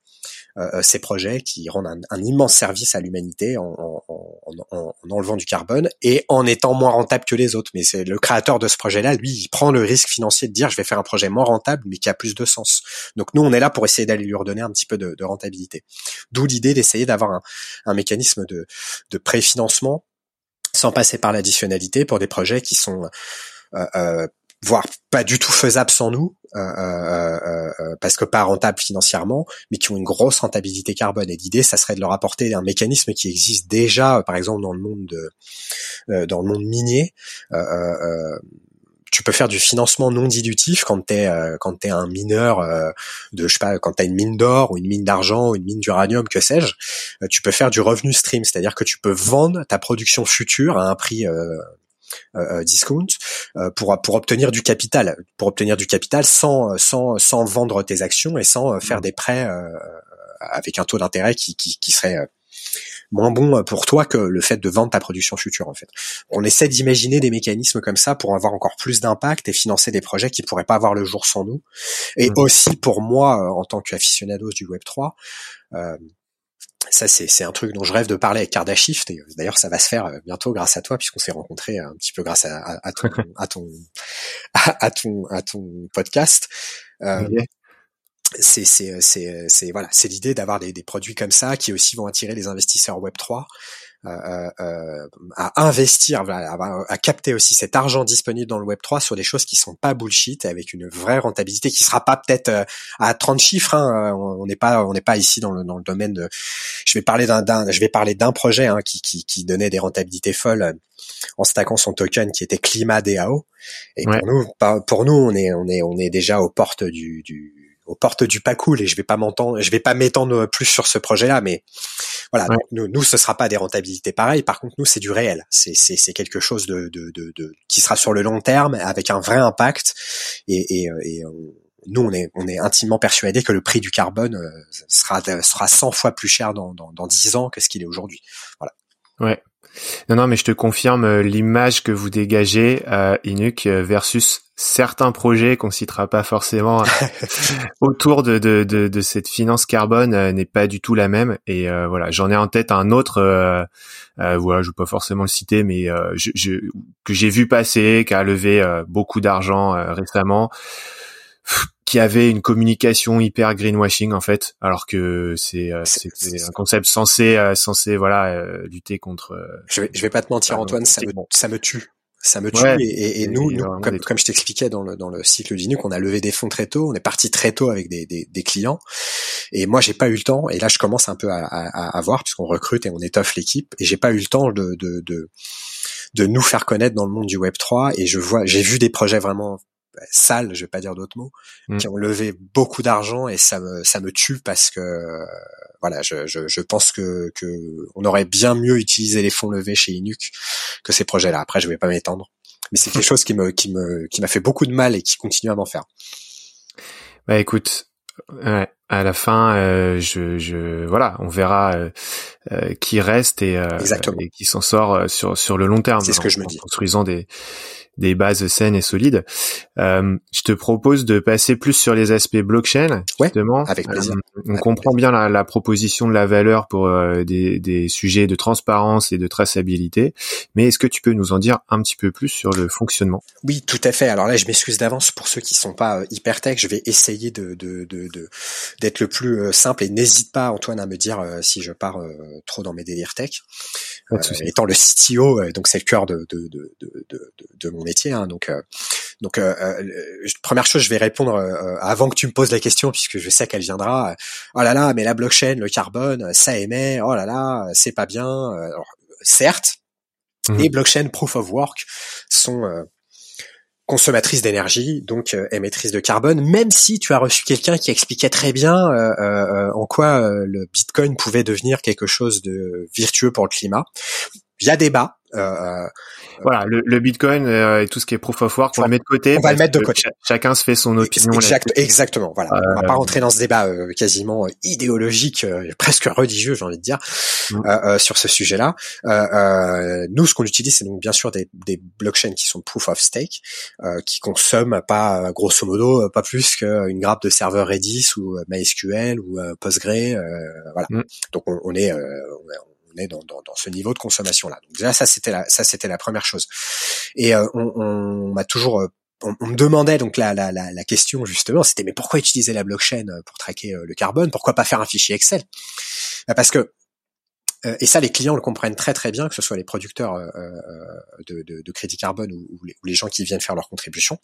ces projets qui rendent un, immense service à l'humanité en, en, en, en, enlevant du carbone et en étant moins rentable que les autres. Mais c'est le créateur de ce projet-là, lui, il prend le risque financier de dire je vais faire un projet moins rentable mais qui a plus de sens. Donc nous, on est là pour essayer d'aller lui redonner un petit peu de, de rentabilité. D'où l'idée d'essayer d'avoir un, un mécanisme de, de préfinancement sans passer par l'additionnalité pour des projets qui sont euh, euh, voire pas du tout faisables sans nous, euh, euh, parce que pas rentables financièrement, mais qui ont une grosse rentabilité carbone. Et l'idée, ça serait de leur apporter un mécanisme qui existe déjà, par exemple dans le monde de, dans le monde minier tu peux faire du financement non dilutif quand t'es euh, quand t'es un mineur euh, de je sais pas quand t'as une mine d'or ou une mine d'argent ou une mine d'uranium que sais-je euh, tu peux faire du revenu stream c'est-à-dire que tu peux vendre ta production future à un prix discount pour pour obtenir du capital pour obtenir du capital sans sans sans vendre tes actions et sans faire des prêts avec un taux d'intérêt qui, qui qui serait moins bon pour toi que le fait de vendre ta production future en fait. On essaie d'imaginer des mécanismes comme ça pour avoir encore plus d'impact et financer des projets qui pourraient pas avoir le jour sans nous. Et mmh. aussi pour moi euh, en tant qu'aficionado du Web 3, euh, ça c'est un truc dont je rêve de parler avec Kardashift et d'ailleurs ça va se faire euh, bientôt grâce à toi puisqu'on s'est rencontrés un petit peu grâce à, à, [laughs] ton, à ton à ton à ton podcast. Euh, c'est c'est c'est c'est voilà c'est l'idée d'avoir des, des, produits comme ça qui aussi vont attirer les investisseurs Web 3 euh, euh, à investir, à, capter aussi cet argent disponible dans le Web 3 sur des choses qui sont pas bullshit avec une vraie rentabilité qui sera pas peut-être euh, à 30 chiffres. Hein, on n'est pas on n'est pas ici dans le dans le domaine de. Je vais parler d'un je vais parler d'un projet hein, qui, qui, qui donnait des rentabilités folles en stackant son token qui était Climat DAO. Et pour nous pour nous on est on est on est déjà aux portes du, du aux portes du pas cool et je vais pas m'entendre, je vais pas m'étendre plus sur ce projet-là, mais voilà, nous, nous, ce sera pas des rentabilités pareilles. Par contre, nous, c'est du réel. C'est, c'est, c'est quelque chose de, de, de, de, qui sera sur le long terme avec un vrai impact. Et, et, et nous, on est, on est intimement persuadé que le prix du carbone euh, sera, sera 100 fois plus cher dans, dans, dans 10 ans que ce qu'il est aujourd'hui. Voilà. Ouais. Non, non, mais je te confirme euh, l'image que vous dégagez, euh, Inuk, euh, versus certains projets qu'on citera pas forcément [laughs] autour de, de, de, de, cette finance carbone euh, n'est pas du tout la même. Et voilà, j'en ai en tête un autre, euh, voilà, je vais pas forcément le citer, mais je, je, que j'ai vu passer, qui a levé beaucoup d'argent récemment qui avait une communication hyper greenwashing en fait, alors que c'est euh, un concept censé euh, censé voilà euh, lutter contre. je vais je vais pas te mentir Antoine, ça me ça me tue. Ça me tue et, et, nous, comme, comme je t'expliquais dans le dans le cycle d'Inuk, on a levé des fonds très tôt, on est parti très tôt avec des, des, des clients et moi j'ai pas eu le temps et là je commence un peu à, à, à voir puisqu'on recrute et on étoffe l'équipe et j'ai pas eu le temps de, de de de nous faire connaître dans le monde du Web 3 et je vois j'ai vu des projets vraiment sales, je vais pas dire d'autres mots, mm. qui ont levé beaucoup d'argent et ça me ça me tue parce que voilà, je, je, je, pense que, que on aurait bien mieux utilisé les fonds levés chez Inuk que ces projets-là. Après, je vais pas m'étendre, mais c'est quelque [laughs] chose qui me qui me qui m'a fait beaucoup de mal et qui continue à m'en faire. Bah écoute, ouais, à la fin, euh, je, je, voilà, on verra euh, euh qui reste et, euh, et qui s'en sort sur sur le long terme. C'est ce que je me dis. construisant des des bases saines et solides. Euh, je te propose de passer plus sur les aspects blockchain, justement. avec plaisir. Euh, on comprend bien la, la, proposition de la valeur pour euh, des, des, sujets de transparence et de traçabilité, mais est-ce que tu peux nous en dire un petit peu plus sur le fonctionnement? Oui, tout à fait. Alors là, je m'excuse d'avance pour ceux qui sont pas euh, hyper tech. Je vais essayer de de, de, de d'être le plus euh, simple et n'hésite pas, Antoine, à me dire si je pars trop dans mes délires tech. étant le CTO, donc c'est le cœur de, de, de, de, de mon métier. Hein, donc, euh, donc euh, euh, première chose, je vais répondre avant que tu me poses la question, puisque je sais qu'elle viendra. oh là là, mais la blockchain, le carbone, ça émet. Oh là là, c'est pas bien. Alors, certes, mmh. les blockchains proof of work sont consommatrices d'énergie, donc émettrices de carbone, même si tu as reçu quelqu'un qui expliquait très bien en quoi le Bitcoin pouvait devenir quelque chose de virtueux pour le climat. Il y a débat, euh, euh, voilà, le, le Bitcoin euh, et tout ce qui est proof of work, on va le mettre de côté. On va le mettre de côté. chacun se fait son opinion. Exact, exactement. Voilà. On va pas rentrer dans ce débat quasiment idéologique, presque religieux, j'ai envie de dire, mm. sur ce sujet-là. nous, ce qu'on utilise, c'est donc bien sûr des, des blockchains qui sont proof of stake, qui consomment pas, grosso modo, pas plus qu'une grappe de serveur Redis ou MySQL ou Postgre. voilà. Mm. Donc on, on est, on est dans, dans, dans ce niveau de consommation là. Donc déjà ça c'était la ça c'était la première chose. Et euh, on, on m'a toujours euh, on, me demandait donc la, la, la, la question justement, c'était mais pourquoi utiliser la blockchain euh, pour traquer le carbone? Pourquoi pas faire un fichier Excel? Bah, Parce que euh, et ça, les clients le comprennent très très bien, que ce soit les producteurs euh, euh, de, de, de, crédit carbone ou, les, gens qui viennent faire leur contribution.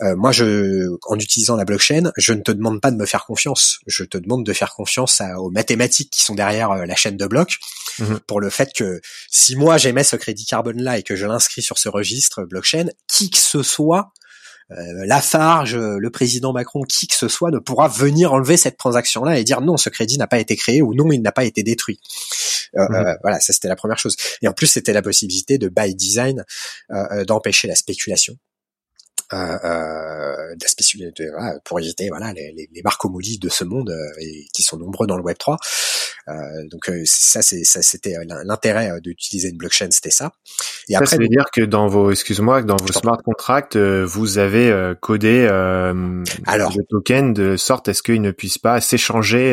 moi, je, en utilisant la blockchain, je ne te demande pas de me faire confiance. Je te demande de faire confiance aux mathématiques qui sont derrière la chaîne de blocs, mhm. pour le fait que si moi j'émets ce crédit carbone là et que je l'inscris sur ce registre blockchain, qui que ce soit euh, Lafarge, le président Macron, qui que ce soit ne pourra venir enlever cette transaction-là et dire non, ce crédit n'a pas été créé ou non, il n'a pas été détruit. Euh, mmh. euh, voilà, ça c'était la première chose. Et en plus, c'était la possibilité de by design d'empêcher la spéculation. Euh, euh, de pour éviter voilà les, les, les marques de ce monde et qui sont nombreux dans le Web 3 euh, donc euh, ça, c'est ça, c'était euh, l'intérêt d'utiliser une blockchain, c'était ça. Et ça, après, ça veut dire que dans vos, excuse-moi, dans vos smart contracts, vous avez codé Alors, le token de sorte à ce qu'il ne puisse pas s'échanger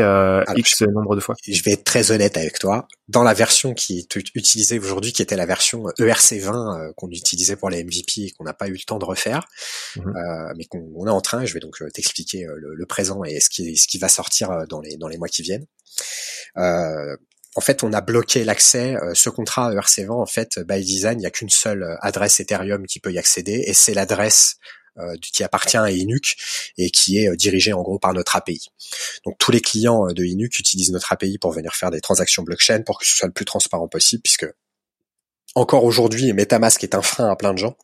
x nombre de fois. Je vais être très honnête avec toi. Dans la version qui est utilisée aujourd'hui, qui était la version ERC20 qu'on utilisait pour les MVP et qu'on n'a pas eu le temps de refaire, mmh mais qu'on est en train. Je vais donc t'expliquer le, le, présent et ce qui, ce qui va sortir dans les dans les mois qui viennent. Euh, en fait, on a bloqué l'accès. ce contrat ERC20, en fait, by design, il n'y a qu'une seule adresse Ethereum qui peut y accéder, et c'est l'adresse euh, qui appartient à Inuk et qui est euh, dirigé en gros par notre API. Donc tous les clients euh, de Inuk utilisent notre API pour venir faire des transactions blockchain pour que ce soit le plus transparent possible puisque encore aujourd'hui MetaMask est un frein à plein de gens.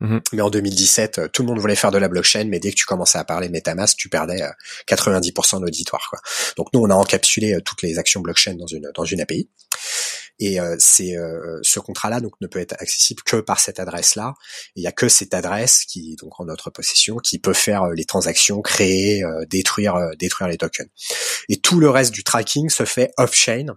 Mhm. Mais en 2017, tout le monde voulait faire de la blockchain, mais dès que tu commençais à parler MetaMask, tu perdais 90% de l'auditoire. Donc nous, on a encapsulé toutes les actions blockchain dans une dans une API. Et euh, c'est euh, ce contrat-là donc ne peut être accessible que par cette adresse-là. Il y a que cette adresse qui est donc en notre possession qui peut faire euh, les transactions, créer, détruire, détruire les tokens. Et tout le reste du tracking se fait off-chain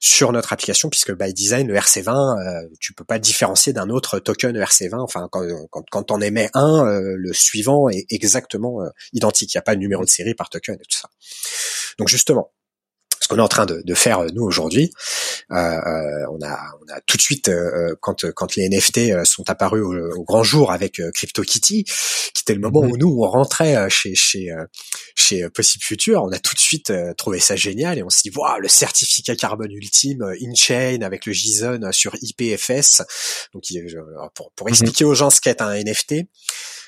sur notre application puisque by design le RC20 euh, tu peux pas différencier d'un autre token RC20 enfin quand quand, quand on émet un le suivant est exactement identique il n'y a pas de numéro de série par token et tout ça donc justement ce qu'on est en train de, de faire nous aujourd'hui. Euh, euh, on a, on a tout de suite euh, quand quand les NFT sont apparus au, grand jour avec CryptoKitty, qui était le moment mhm. où nous on rentrait chez chez chez Possible Future, on a tout de suite trouvé ça génial et on s'est dit voilà le certificat carbone ultime in-chain avec le JSON sur IPFS. Donc pour, pour mhm. expliquer aux gens ce qu'est un NFT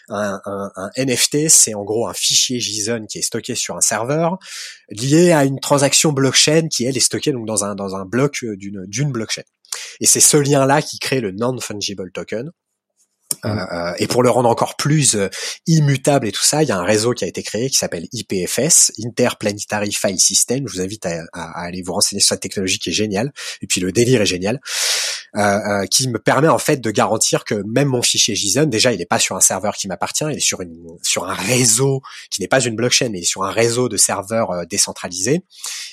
un, un, NFT, c'est en gros un fichier JSON qui est stocké sur un serveur lié à une transaction blockchain qui elle est stockée donc dans un dans un bloc d'une d'une blockchain. Et c'est ce lien-là qui crée le non-fungible token. Euh, euh, et pour le rendre encore plus euh, immutable et tout ça, il y a un réseau qui a été créé qui s'appelle IPFS, Interplanetary File System. Je vous invite à, aller vous renseigner sur cette technologie qui est géniale. Et puis le délire est génial, qui me permet en fait de garantir que même mon fichier JSON, déjà, il n'est pas sur un serveur qui m'appartient, il est sur une sur un réseau qui n'est pas une blockchain, mais sur un réseau de serveurs décentralisés.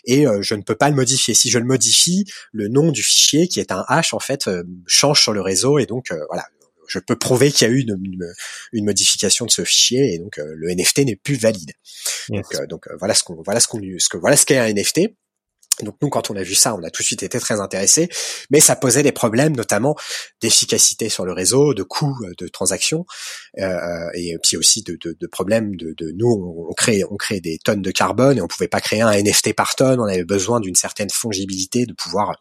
Et je ne peux pas le modifier. Si je le modifie, le nom du fichier qui est un hash en fait change sur le réseau et donc voilà je peux prouver qu'il y a eu une, modification de ce fichier et donc euh, le NFT n'est plus valide. Donc, euh, donc euh, voilà ce qu'on voilà ce qu'on ce que voilà ce qu'est un NFT. Donc nous, quand on a vu ça, on a tout de suite été très intéressés, mais ça posait des problèmes, notamment d'efficacité sur le réseau, de coûts de transactions, euh, et puis aussi de, de, de problèmes de, de, nous, on crée, on crée des tonnes de carbone et on pouvait pas créer un NFT par tonne. On avait besoin d'une certaine fongibilité, de pouvoir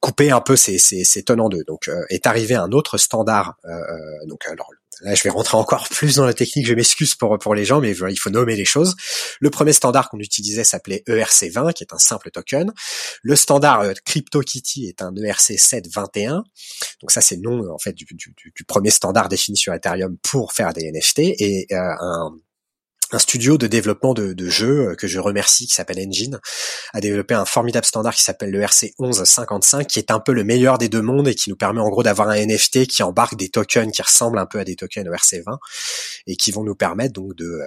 couper un peu ces, ces, ces tonnes en deux. Donc euh, est arrivé un autre standard. Euh, euh, donc là je vais rentrer encore plus dans la technique. Je m'excuse pour pour les gens, mais il faut nommer les choses. Le premier standard qu'on utilisait s'appelait ERC20, qui est un simple token. Le standard CryptoKitty est un ERC721. Donc ça c'est le nom en fait du, premier standard défini sur Ethereum pour faire des NFT et un un studio de développement de, de jeux euh, que je remercie qui s'appelle Engine a développé un formidable standard qui s'appelle le RC 1155 qui est un peu le meilleur des deux mondes et qui nous permet en gros d'avoir un NFT qui embarque des tokens qui ressemblent un peu à des tokens ERC 20 et qui vont nous permettre donc de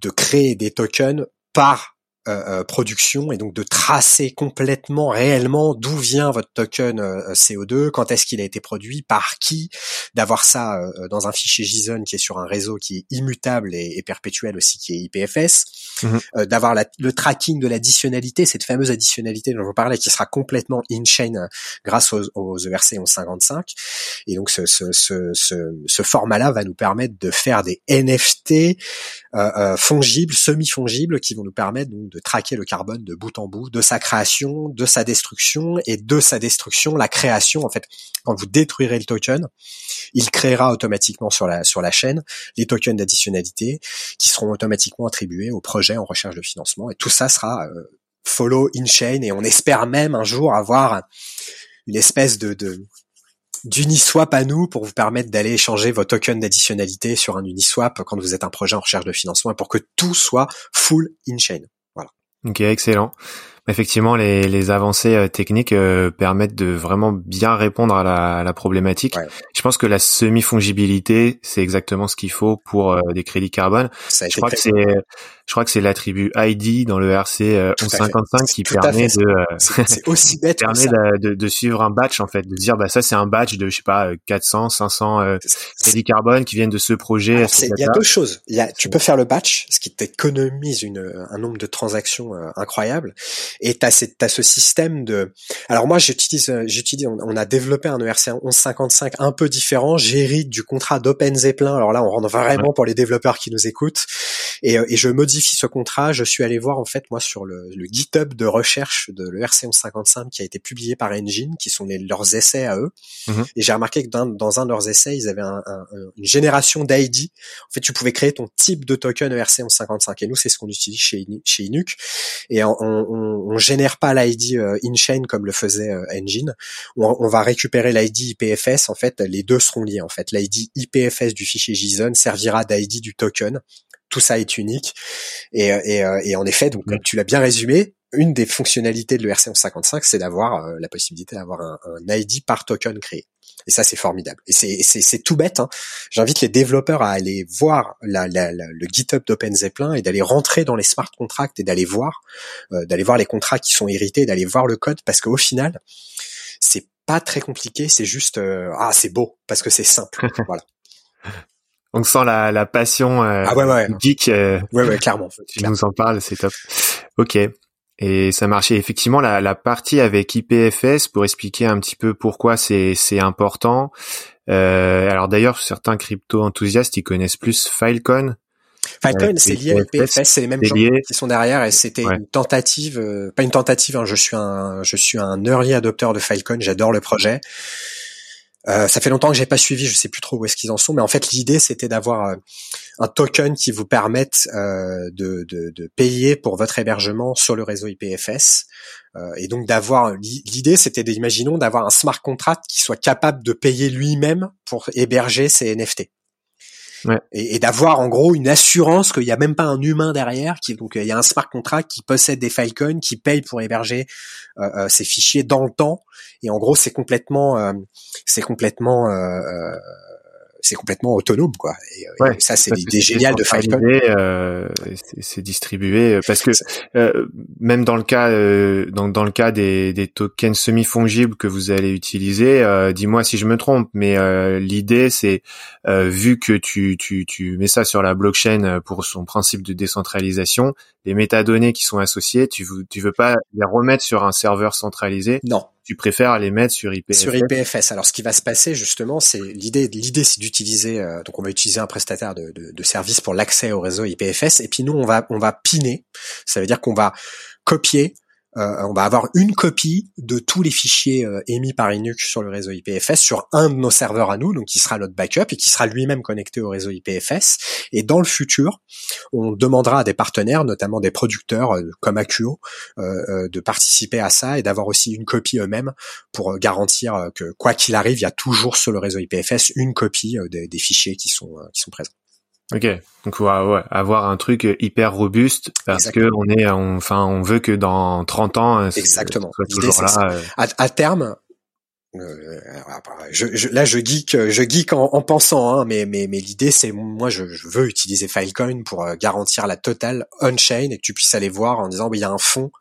de créer des tokens par euh, euh, production et donc de tracer complètement réellement d'où vient votre token euh, CO2, quand est-ce qu'il a été produit, par qui, d'avoir ça dans un fichier JSON qui est sur un réseau qui est immutable et, perpétuel aussi qui est IPFS, mhm. d'avoir le tracking de l'additionnalité, cette fameuse additionnalité dont je vous parlais qui sera complètement in-chain grâce aux, aux ERC 1155 et donc ce, ce, ce, ce format-là va nous permettre de faire des NFT fongibles, semi-fongibles qui vont nous permettre donc de traquer le carbone de bout en bout, de sa création, de sa destruction et de sa destruction, la création. En fait, quand vous détruirez le token, il créera automatiquement sur la sur la chaîne les tokens d'additionnalité qui seront automatiquement attribués au projet en recherche de financement et tout ça sera euh, follow in chain et on espère même un jour avoir une espèce de, de d'Uniswap à nous pour vous permettre d'aller échanger vos tokens d'additionnalité sur un Uniswap quand vous êtes un projet en recherche de financement et pour que tout soit full in-chain. Ok, excellent. Effectivement, les, les avancées euh, techniques euh, permettent de vraiment bien répondre à la, à la problématique. Je pense que la semi-fongibilité, c'est exactement ce qu'il faut pour euh, des crédits carbone. Je crois que c'est je crois que c'est l'attribut ID dans le RC 1155 euh, qui permet de, c'est aussi [laughs] bête permet de, de, suivre un batch en fait, de dire bah ça c'est un batch de je sais pas 400, 500 euh, crédits carbone qui viennent de ce projet. Il y a deux choses. Il y a, tu peux faire le batch, ce qui t'économise une un nombre de transactions euh, incroyable, et t'as as ce système de. Alors moi j'utilise j'utilise on, a développé un ERC 1155 un peu différent. J'hérite du contrat d'Open Zeppelin. Alors là on rentre vraiment pour les développeurs qui nous écoutent. Et, et, je modifie ce contrat. Je suis allé voir en fait moi sur le, le GitHub de recherche de l'ERC1155 qui a été publié par Engine, qui sont les, leurs essais à eux. Mhm. Et j'ai remarqué que dans, dans, un de leurs essais, ils avaient un, un, une génération d'ID. En fait, tu pouvais créer ton type de token ERC1155. Et nous, c'est ce qu'on utilise chez, chez Inuk. Et on, on, on génère pas l'ID euh, in-chain comme le faisait euh, Engine. On, on va récupérer l'ID IPFS. En fait, les deux seront liés. En fait, l'ID IPFS du fichier JSON servira d'ID du token tout ça est unique. Et, et, et en effet, donc comme tu l'as bien résumé, une des fonctionnalités de l'ERC1155, c'est d'avoir euh, la possibilité d'avoir un, un, ID par token créé. Et ça, c'est formidable. Et c'est tout bête. Hein. J'invite les développeurs à aller voir la, la, la, le GitHub d'OpenZeppelin et d'aller rentrer dans les smart contracts et d'aller voir, euh, d'aller voir les contrats qui sont hérités, d'aller voir le code, parce qu'au final, c'est pas très compliqué. C'est juste euh, ah, c'est beau parce que c'est simple. [laughs] voilà. On sent la, la passion euh, ah ouais, ouais. geek. ouais, ouais, clairement. Tu nous en parles, c'est top. Ok. Et ça marchait effectivement la, la, partie avec IPFS pour expliquer un petit peu pourquoi c'est c'est important. Euh, alors d'ailleurs certains crypto enthousiastes ils connaissent plus Filecoin. Filecoin c'est lié à IPFS, c'est les mêmes gens qui sont derrière et c'était une tentative, euh, pas une tentative. Hein, je suis un je suis un early adopteur de Filecoin, j'adore le projet. Euh, ça fait longtemps que j'ai pas suivi, je sais plus trop où est-ce qu'ils en sont, mais en fait l'idée c'était d'avoir euh, un token qui vous permette euh, de, de, payer pour votre hébergement sur le réseau IPFS, et donc d'avoir l'idée c'était d'imaginons d'avoir un smart contract qui soit capable de payer lui-même pour héberger ses NFT. Et, d'avoir en gros une assurance qu'il n'y a même pas un humain derrière, qui donc il y a un smart contract qui possède des filecoins, qui paye pour héberger euh, euh, ces fichiers dans le temps. Et en gros, c'est complètement, euh, c'est complètement c'est complètement autonome quoi. Et, euh, ça c'est l'idée géniale de Filecoin. Euh, c'est distribué parce que euh, même dans le cas euh, dans, dans le cas des, des tokens semi fongibles que vous allez utiliser, euh, dis-moi si je me trompe, mais l'idée c'est vu que tu, tu tu mets ça sur la blockchain pour son principe de décentralisation, les métadonnées qui sont associées, tu tu veux pas les remettre sur un serveur centralisé? Non tu préfères les mettre sur IPFS Sur IPFS. Alors, ce qui va se passer justement, c'est l'idée. L'idée, c'est d'utiliser. Euh, donc, on va utiliser un prestataire de, de, service pour l'accès au réseau IPFS. Et puis nous, on va on va piner. Ça veut dire qu'on va copier on va avoir une copie de tous les fichiers euh, émis par Inuk sur le réseau IPFS sur un de nos serveurs à nous, donc qui sera notre backup et qui sera lui-même connecté au réseau IPFS. Et dans le futur, on demandera à des partenaires, notamment des producteurs euh, comme Acuo, de participer à ça et d'avoir aussi une copie eux-mêmes pour garantir que quoi qu'il arrive, il y a toujours sur le réseau IPFS une copie des, fichiers qui sont présents. Ok, donc ouais, ouais, avoir un truc hyper robuste parce que on est, enfin, on veut que dans 30 ans, euh, exactement, soit toujours là. Euh. À, terme, euh, je, je, là, je geek, je geek en, en pensant, hein, mais mais mais l'idée, c'est moi, je, je, veux utiliser Filecoin pour garantir la totale on-chain et que tu puisses aller voir en disant, bah, il y a un fonds.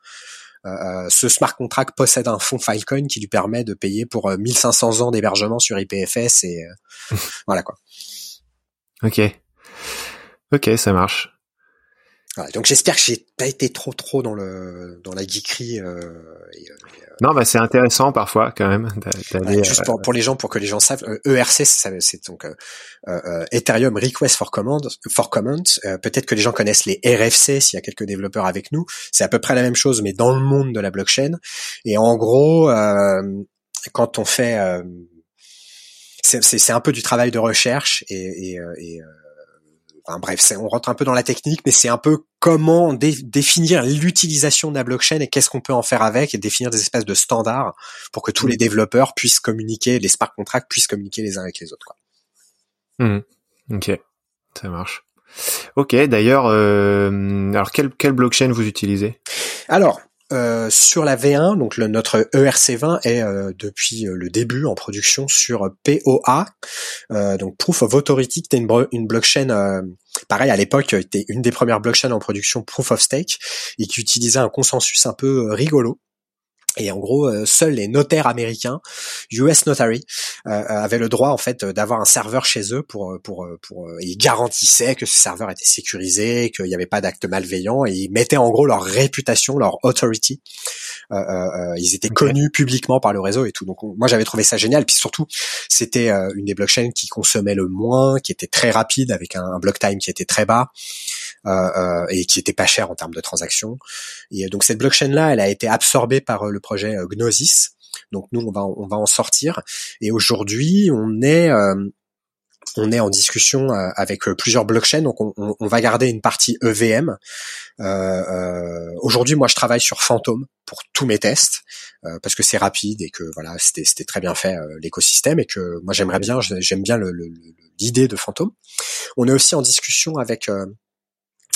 Euh, ce smart contract possède un fonds Filecoin qui lui permet de payer pour 1500 ans d'hébergement sur IPFS et [laughs] voilà quoi. Ok. Ok, ça marche. donc j'espère que j'ai pas été trop trop dans le dans la geekerie. Euh, et, euh, non, bah c'est intéressant parfois quand même. juste pour, pour, les gens, pour que les gens savent, ERC, euh, e c'est donc Ethereum Request for Comment. For comment. Peut-être que les gens connaissent les RFC s'il y a quelques développeurs avec nous. C'est à peu près la même chose, mais dans le monde de la blockchain. Et en gros, quand on fait, c'est un peu du travail de recherche et, et, et Enfin, bref, on rentre un peu dans la technique, mais c'est un peu comment définir l'utilisation de la blockchain et qu'est-ce qu'on peut en faire avec et définir des espèces de standards pour que tous les développeurs puissent communiquer, les smart contracts puissent communiquer les uns avec les autres. Quoi. Mmh. Ok, ça marche. Ok, d'ailleurs, euh, alors quelle, quelle blockchain vous utilisez? Alors, euh, sur la V1, donc notre ERC20 est euh, depuis euh, le début en production sur POA, donc Proof of Authority, qui était une, une blockchain, pareil à l'époque, était une des premières blockchains en production Proof of Stake et qui utilisait un consensus un peu rigolo et en gros, euh, seuls les notaires américains, US Notary, euh, euh, avaient le droit en fait d'avoir un serveur chez eux pour pour pour ils garantissaient que ce serveur était sécurisé, qu'il n'y avait pas d'actes malveillants et ils mettaient en gros leur réputation, leur authority. ils étaient connus publiquement par le réseau et tout. Donc moi j'avais trouvé ça génial. Puis surtout, c'était une des blockchains qui consommait le moins, qui était très rapide avec un, block time qui était très bas. Et qui était pas cher en termes de transactions. Et donc cette blockchain là, elle a été absorbée par le projet Gnosis. Donc nous, on va on va en sortir. Et aujourd'hui, on est on est en discussion euh, avec euh, plusieurs blockchains, donc on, on, va garder une partie EVM. Euh, euh, Aujourd'hui, moi, je travaille sur Phantom pour tous mes tests euh, parce que c'est rapide et que voilà, c'était très bien fait l'écosystème et que moi j'aimerais bien, j'aime bien l'idée le, de Phantom. On est aussi en discussion avec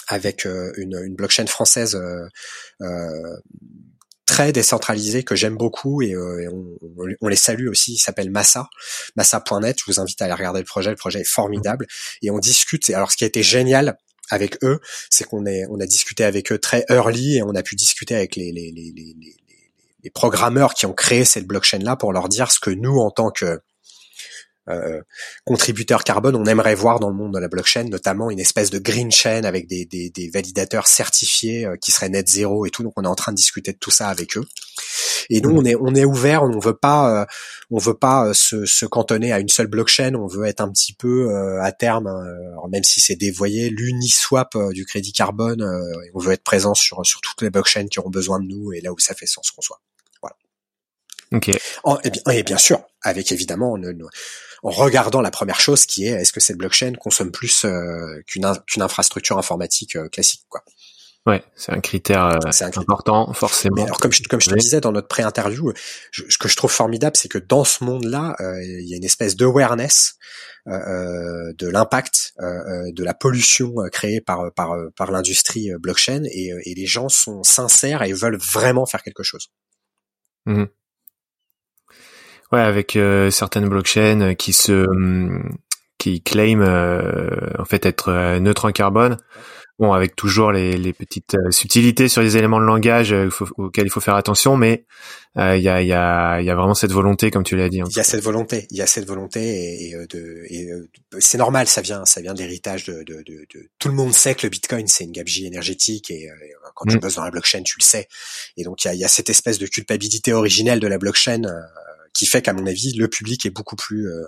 avec une, une, blockchain française très décentralisé que j'aime beaucoup et, euh, on, les salue aussi. Il s'appelle Massa, massa.net. Je vous invite à aller regarder le projet. Le projet est formidable et on discute. Alors, ce qui a été génial avec eux, c'est qu'on est, on a discuté avec eux très early et on a pu discuter avec les, les, les, les, les programmeurs qui ont créé cette blockchain là pour leur dire ce que nous, en tant que euh, contributeur carbone, on aimerait voir dans le monde de la blockchain, notamment une espèce de green chain avec des, des, des validateurs certifiés euh, qui seraient net zéro et tout. Donc on est en train de discuter de tout ça avec eux. Et nous, on est on est ouvert, on veut pas euh, on veut pas se, se, cantonner à une seule blockchain. On veut être un petit peu à terme, hein, même si c'est dévoyé, l'uniswap du crédit carbone. on veut être présent sur sur toutes les blockchains qui auront besoin de nous et là où ça fait sens qu'on soit. Voilà. Ok. et, bien, et bien sûr, avec évidemment en regardant la première chose qui est est-ce que cette blockchain consomme plus euh, qu'une infrastructure informatique euh, classique quoi? Ouais, c'est un critère, euh, important forcément. alors comme je, comme je te disais dans notre pré-interview, ce que je trouve formidable, c'est que dans ce monde-là, il y a une espèce d'awareness de l'impact de la pollution créée par par par l'industrie blockchain et, et les gens sont sincères et veulent vraiment faire quelque chose. Mmh. Ouais, avec euh, certaines blockchains euh, qui se hum, qui claiment euh, en fait être neutre en carbone. Bon, avec toujours les, les petites subtilités sur les éléments de langage auxquels il faut faire attention, mais il y, a, y, a, y a vraiment cette volonté, comme tu l'as dit. Il y a cette volonté, il y a cette volonté, et, et, de, et c'est normal, ça vient, ça vient de l'héritage de, de, de, de, Tout le monde sait que le Bitcoin c'est une gabegie énergétique, et, quand tu mm. bosses dans la blockchain, tu le sais. Et donc il y a, y a, cette espèce de culpabilité originelle de la blockchain qui fait qu'à mon avis, le public est beaucoup plus euh,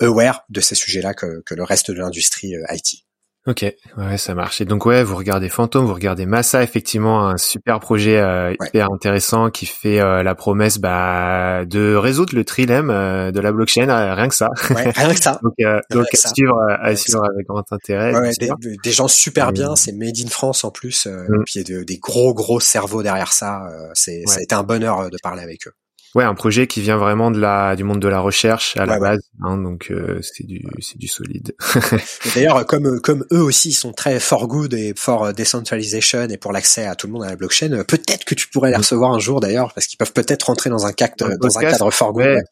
aware de ces sujets-là que, que, le reste de l'industrie euh, IT. Ok, ouais, ça marche. Et donc ouais, vous regardez Phantom, vous regardez Massa, effectivement, un super projet euh, hyper intéressant qui fait euh, la promesse bah, de résoudre le trilemme euh, de la blockchain, rien que ça. Ouais, rien que ça. [laughs] donc, donc à suivre, à suivre avec grand intérêt. Ouais, des, des, gens super bien, c'est made in France en plus, mm. puis il y a des gros gros cerveaux derrière ça. c'est ça a été un bonheur de parler avec eux. Ouais, un projet qui vient vraiment de la du monde de la recherche à la base, hein, donc euh, c'est du c'est du solide. [laughs] D'ailleurs, comme comme eux aussi, ils sont très for good et for decentralization et pour l'accès à tout le monde à la blockchain. Euh, peut-être que tu pourrais les mm. recevoir un jour d'ailleurs, parce qu'ils peuvent peut-être rentrer dans un cadre dans, un cadre for good. Ouais.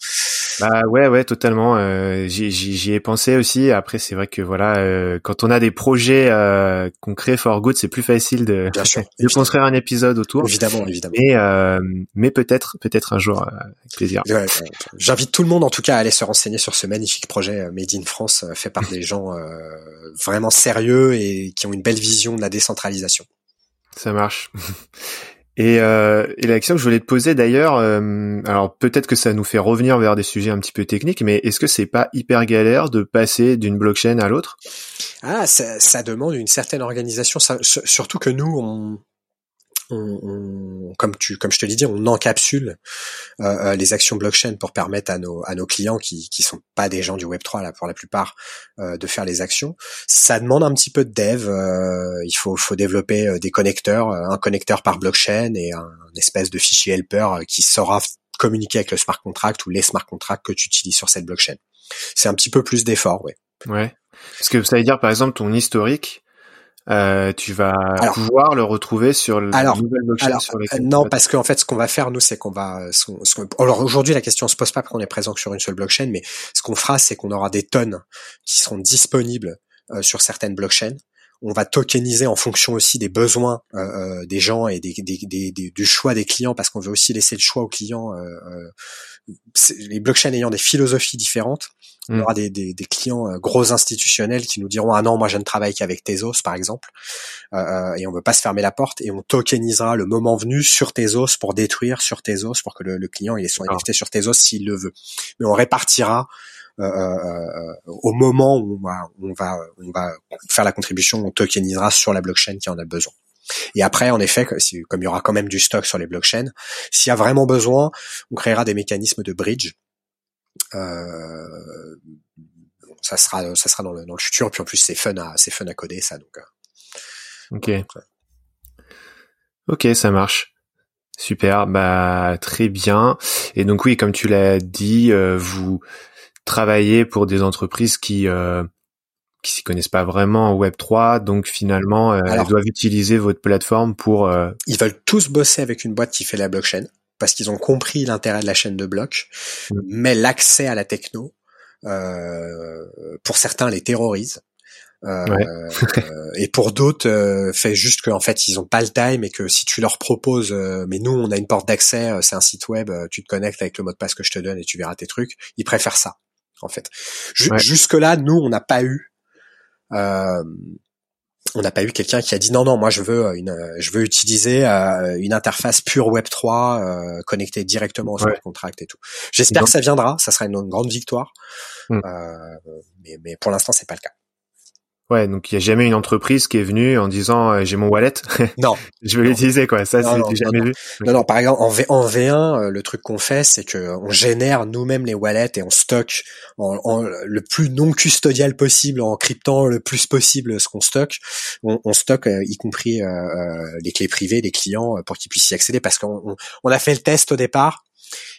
Bah ouais, ouais, totalement. Euh, J'y ai pensé aussi. Après, c'est vrai que voilà, euh, quand on a des projets euh, qu'on crée for good, c'est plus facile de, [laughs] de construire un épisode autour. Évidemment, évidemment. Mais euh, mais peut-être, peut-être un jour, avec plaisir. J'invite tout le monde en tout cas à aller se renseigner sur ce magnifique projet Made in France, fait par [laughs] des gens vraiment sérieux et qui ont une belle vision de la décentralisation. Ça marche. [laughs] Et, euh, et, la question que je voulais te poser d'ailleurs, euh, alors peut-être que ça nous fait revenir vers des sujets un petit peu techniques, mais est-ce que c'est pas hyper galère de passer d'une blockchain à l'autre? Ah, ça, ça, demande une certaine organisation, ça, surtout que nous, on, on, comme tu, comme je te l'ai dit, on encapsule euh, euh, les actions blockchain pour permettre à nos à nos clients qui qui sont pas des gens du Web 3 là pour la plupart euh, de faire les actions. Ça demande un petit peu de dev. Euh, il faut faut développer des connecteurs, un connecteur par blockchain et un, espèce de fichier helper qui saura communiquer avec le smart contract ou les smart contracts que tu utilises sur cette blockchain. C'est un petit peu plus d'effort, ouais. Ouais. Parce que ça veut dire par exemple ton historique euh, tu vas pouvoir le retrouver sur le alors, nouvelle blockchain sur euh, Non, parce qu'en fait, ce qu'on va faire, nous, c'est qu'on va. Ce alors aujourd'hui, la question se pose pas qu'on est présent sur une seule blockchain, mais ce qu'on fera, c'est qu'on aura des tonnes qui seront disponibles euh, sur certaines blockchains. On va tokeniser en fonction aussi des besoins euh, des gens et des, des, des, du choix des clients, parce qu'on veut aussi laisser le choix aux clients. les blockchains ayant des philosophies différentes, on mm. aura des, des, des clients euh, gros institutionnels qui nous diront ah non moi je ne travaille qu'avec Tezos par exemple euh, euh, et on veut pas se fermer la porte et on tokenisera le moment venu sur Tezos pour détruire sur Tezos pour que le, client il ait son NFT sur Tezos s'il le veut. Mais on répartira au moment où on va, on va, on va faire la contribution, on tokenisera sur la blockchain qui en a besoin. Et après, en effet, comme il y aura quand même du stock sur les blockchains, s'il y a vraiment besoin, on créera des mécanismes de bridge. Euh, ça sera, ça sera dans le, dans le futur. Puis en plus, c'est fun à, c'est fun à coder ça. Donc. Euh. Ok. Ok, ça marche. Super, bah très bien. Et donc oui, comme tu l'as dit, euh, vous travaillez pour des entreprises qui euh, qui s'y connaissent pas vraiment en Web 3, donc finalement euh, elles doivent utiliser votre plateforme pour. Euh, ils veulent tous bosser avec une boîte qui fait la blockchain parce qu'ils ont compris l'intérêt de la chaîne de blocs, mm. mais l'accès à la techno, euh, pour certains, les terrorise. Euh, [laughs] et pour d'autres, fait juste qu'en fait ils ont pas le time et que si tu leur proposes, mais nous on a une porte d'accès, c'est un site web, tu te connectes avec le mot de passe que je te donne et tu verras tes trucs, ils préfèrent ça en fait. Jusque là, nous on n'a pas eu euh, on n'a pas eu quelqu'un qui a dit non non moi je veux une je veux utiliser euh, une interface pure Web 3 euh, connectée directement au smart contract et tout. J'espère que ça viendra, ça sera une, grande victoire, mais, mais pour l'instant c'est pas le cas. Ouais, donc il y a jamais une entreprise qui est venue en disant euh, j'ai mon wallet. [laughs] Non. je veux l'utiliser quoi. Ça c'est jamais vu. Non non, par exemple en, v, en V1 euh, le truc qu'on fait c'est que on génère nous-mêmes les wallets et on stocke en, en, le plus non custodial possible en cryptant le plus possible ce qu'on stocke. On, on stocke euh, y compris les clés privées des clients pour qu'ils puissent y accéder parce qu'on on a fait le test au départ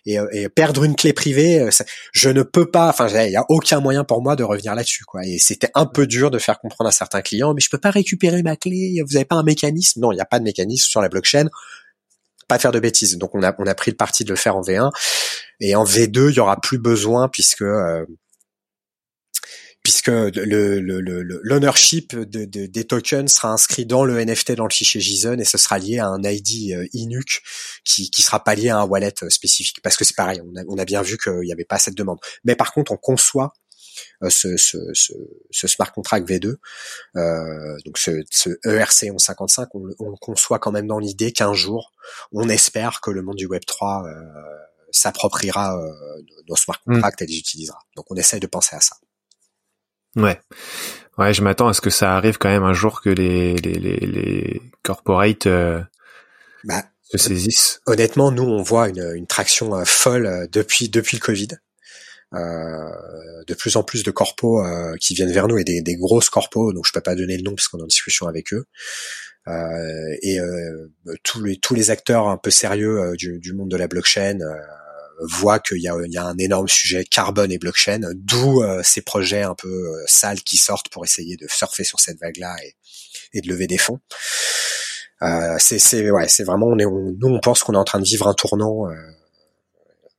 et, euh, et, perdre une clé privée, euh, je ne peux pas. Enfin, il y a aucun moyen pour moi de revenir là-dessus, quoi. Et c'était un peu dur de faire comprendre à certains clients, mais je peux pas récupérer ma clé. Vous avez pas un mécanisme? Non, il n'y a pas de mécanisme sur la blockchain. Pas faire de bêtises. Donc on a on a pris le parti de le faire en V1 et en V2 il y aura plus besoin puisque euh, puisque le, l'ownership de, des tokens sera inscrit dans le NFT dans le fichier JSON et ce sera lié à un ID euh, INUC qui qui sera pas lié à un wallet euh, spécifique. Parce que c'est pareil on a, on a bien vu qu'il n'y avait pas cette demande. Mais par contre on conçoit euh, ce, ce, ce, smart contract V2 euh, donc ce, ce ERC 1155 on, on le conçoit quand même dans l'idée qu'un jour on espère que le monde du Web 3 euh, s'appropriera nos smart mmh. contracts et les utilisera. Donc on essaye de penser à ça Ouais. Ouais, je m'attends à ce que ça arrive quand même un jour que les les les, les corporates euh, bah, se saisissent. Honnêtement, nous on voit une, une traction euh, folle euh, depuis depuis le Covid. Euh, de plus en plus de corpos euh, qui viennent vers nous et des, des grosses corpos, donc je peux pas donner le nom parce qu'on est en discussion avec eux. Euh, et tous les tous les acteurs un peu sérieux du, du monde de la blockchain voit qu'il y a, il y a un énorme sujet carbone et blockchain, d'où euh, ces projets un peu euh, sales qui sortent pour essayer de surfer sur cette vague-là et, et de lever des fonds. Euh, c'est, c'est, ouais, c'est vraiment, on est, nous on pense qu'on est en train de vivre un tournant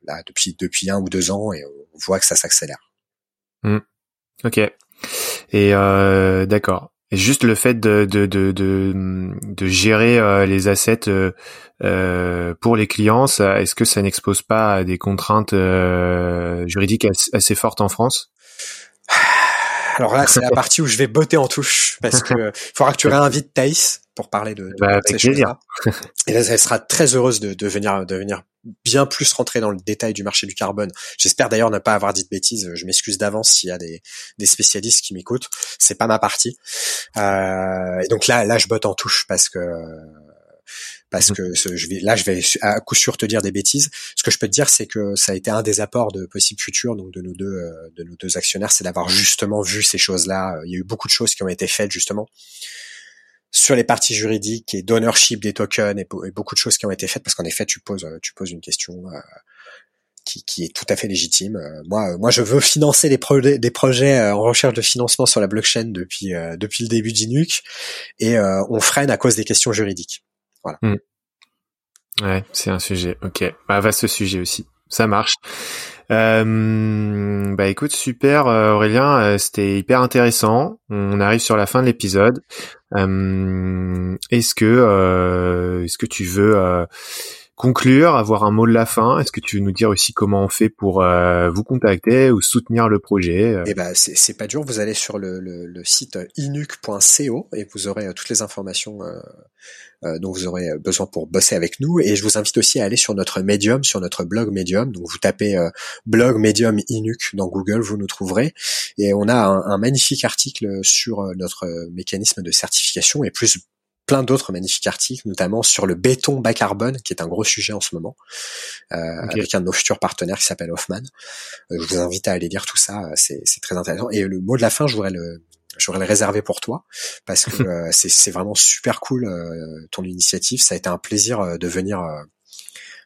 là depuis depuis un ou deux ans et on voit que ça s'accélère. Mmh. Ok. Et euh, d'accord. Et juste le fait de, de, de, de, de gérer euh, les assets euh, euh, pour les clients, est-ce que ça n'expose pas à des contraintes juridiques assez, fortes en France? Alors là, c'est la partie où je vais botter en touche parce que il faudra que tu réinvites Thaïs pour parler de, de bah, ces choses-là. Et là, elle sera très heureuse de, de venir de venir bien plus rentrer dans le détail du marché du carbone. J'espère d'ailleurs ne pas avoir dit de bêtises. Je m'excuse d'avance s'il y a des, des spécialistes qui m'écoutent. C'est pas ma partie. Euh, et donc là, là, je botte en touche parce que parce mmh. que ce, je vais là, je vais à coup sûr te dire des bêtises. Ce que je peux te dire, c'est que ça a été un des apports de possible futur, donc de nos deux euh, de nos deux actionnaires, c'est d'avoir justement vu ces choses-là. Il y a eu beaucoup de choses qui ont été faites justement sur les parties juridiques et d'ownership des tokens et, beaucoup de choses qui ont été faites parce qu'en effet tu poses tu poses une question euh, qui, qui, est tout à fait légitime. Euh, moi moi je veux financer des projets des projets euh, en recherche de financement sur la blockchain depuis depuis le début d'Inuc et on freine à cause des questions juridiques. Voilà. Hmm. Ouais, c'est un sujet. OK. Bah vaste sujet aussi. Ça marche. Euh, bah écoute, super Aurélien, c'était hyper intéressant. On arrive sur la fin de l'épisode. Euh, est-ce que euh, est-ce que tu veux euh, conclure, avoir un mot de la fin, est-ce que tu veux nous dire aussi comment on fait pour euh, vous contacter ou soutenir le projet Eh ben, c'est pas dur. Vous allez sur le, le, le site inuc.co et vous aurez toutes les informations euh, dont vous aurez besoin pour bosser avec nous. Et je vous invite aussi à aller sur notre Medium, sur notre blog Medium. Donc vous tapez euh, blog Medium Inuc dans Google, vous nous trouverez. Et on a un, un magnifique article sur euh, notre mécanisme de certification et plus plein d'autres magnifiques articles, notamment sur le béton bas carbone, qui est un gros sujet en ce moment, euh, avec un de nos futurs partenaires qui s'appelle Hoffman. je vous invite à aller lire tout ça, c'est très intéressant. Et le mot de la fin, je voudrais le, j'aurais le réservé pour toi parce que [laughs] euh, c'est vraiment super cool euh, ton initiative. Ça a été un plaisir euh, de venir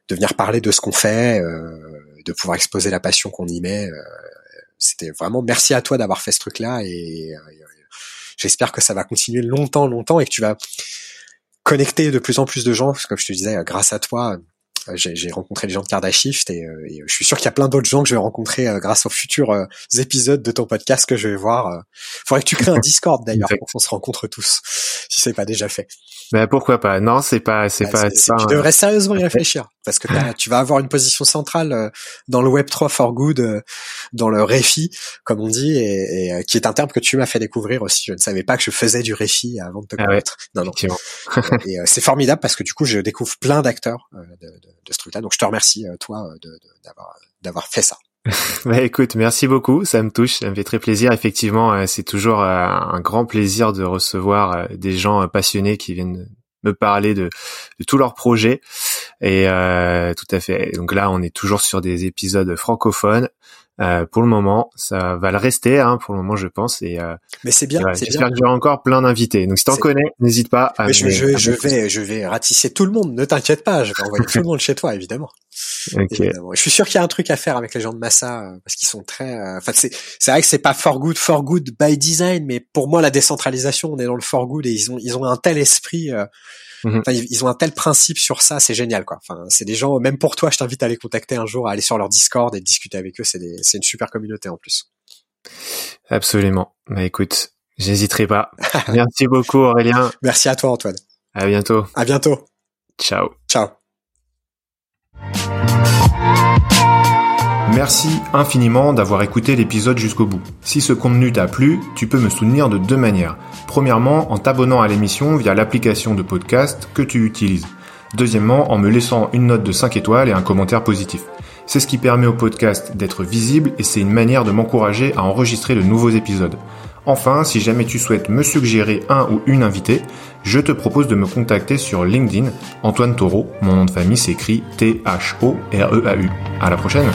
de venir parler de ce qu'on fait, de pouvoir exposer la passion qu'on y met. C'était vraiment merci à toi d'avoir fait ce truc-là et, j'espère que ça va continuer longtemps, longtemps et que tu vas connecter de plus en plus de gens. Comme je te disais, grâce à toi, j'ai rencontré les gens de Cardashift et, euh, et, je suis sûr qu'il y a plein d'autres gens que je vais rencontrer euh, grâce aux futurs épisodes de ton podcast que je vais voir. Faudrait que tu crées un [laughs] Discord d'ailleurs pour qu'on se rencontre tous, si c'est pas déjà fait. Ben pourquoi pas Non, c'est pas, c'est bah, pas. tu devrais sérieusement y réfléchir parce que [laughs] tu vas avoir une position centrale dans le Web 3 for Good, dans le Refi, comme on dit, et, et qui est un terme que tu m'as fait découvrir aussi. Je ne savais pas que je faisais du Refi avant de te ah connaître. non, non. [laughs] et c'est formidable parce que du coup, je découvre plein d'acteurs de, de de ce truc-là. Donc je te remercie euh, toi euh, d'avoir d'avoir fait ça. [laughs] bah écoute, merci beaucoup, ça me touche, ça me fait très plaisir. Effectivement, euh, c'est toujours un grand plaisir de recevoir des gens passionnés qui viennent me parler de, de tous leurs projets. Et tout à fait. Donc là, on est toujours sur des épisodes francophones. Euh, pour le moment, ça va le rester. Hein, pour le moment, je pense. Et euh, mais c'est bien. J'espère que j'aurai encore plein d'invités. Donc si t'en connais, n'hésite pas. À je, je, je vais, je vais ratisser tout le monde. Ne t'inquiète pas, je vais envoyer tout le monde chez toi, évidemment. Okay. Je suis sûr qu'il y a un truc à faire avec les gens de Massa euh, parce qu'ils sont très. Euh, enfin, c'est c'est vrai que c'est pas for good, for good by design, mais pour moi, la décentralisation, on est dans le for good et ils ont ils ont un tel esprit. Mhm. ils ont un tel principe sur ça, c'est génial, quoi. Enfin, c'est des gens, même pour toi, je t'invite à les contacter un jour, à aller sur leur Discord et discuter avec eux. C'est c'est une super communauté en plus. Absolument. Bah écoute, j'hésiterai pas. Merci beaucoup Aurélien. [laughs] Merci à toi Antoine. À bientôt. À bientôt. Ciao. Merci infiniment d'avoir écouté l'épisode jusqu'au bout. Si ce contenu t'a plu, tu peux me soutenir de deux manières. Premièrement, en t'abonnant à l'émission via l'application de podcast que tu utilises. Deuxièmement, en me laissant une note de 5 étoiles et un commentaire positif. C'est ce qui permet au podcast d'être visible et c'est une manière de m'encourager à enregistrer de nouveaux épisodes. Enfin, si jamais tu souhaites me suggérer un ou une invitée, je te propose de me contacter sur LinkedIn, Antoine Taureau. Mon nom de famille s'écrit T-H-O-R-E-A-U. À la prochaine!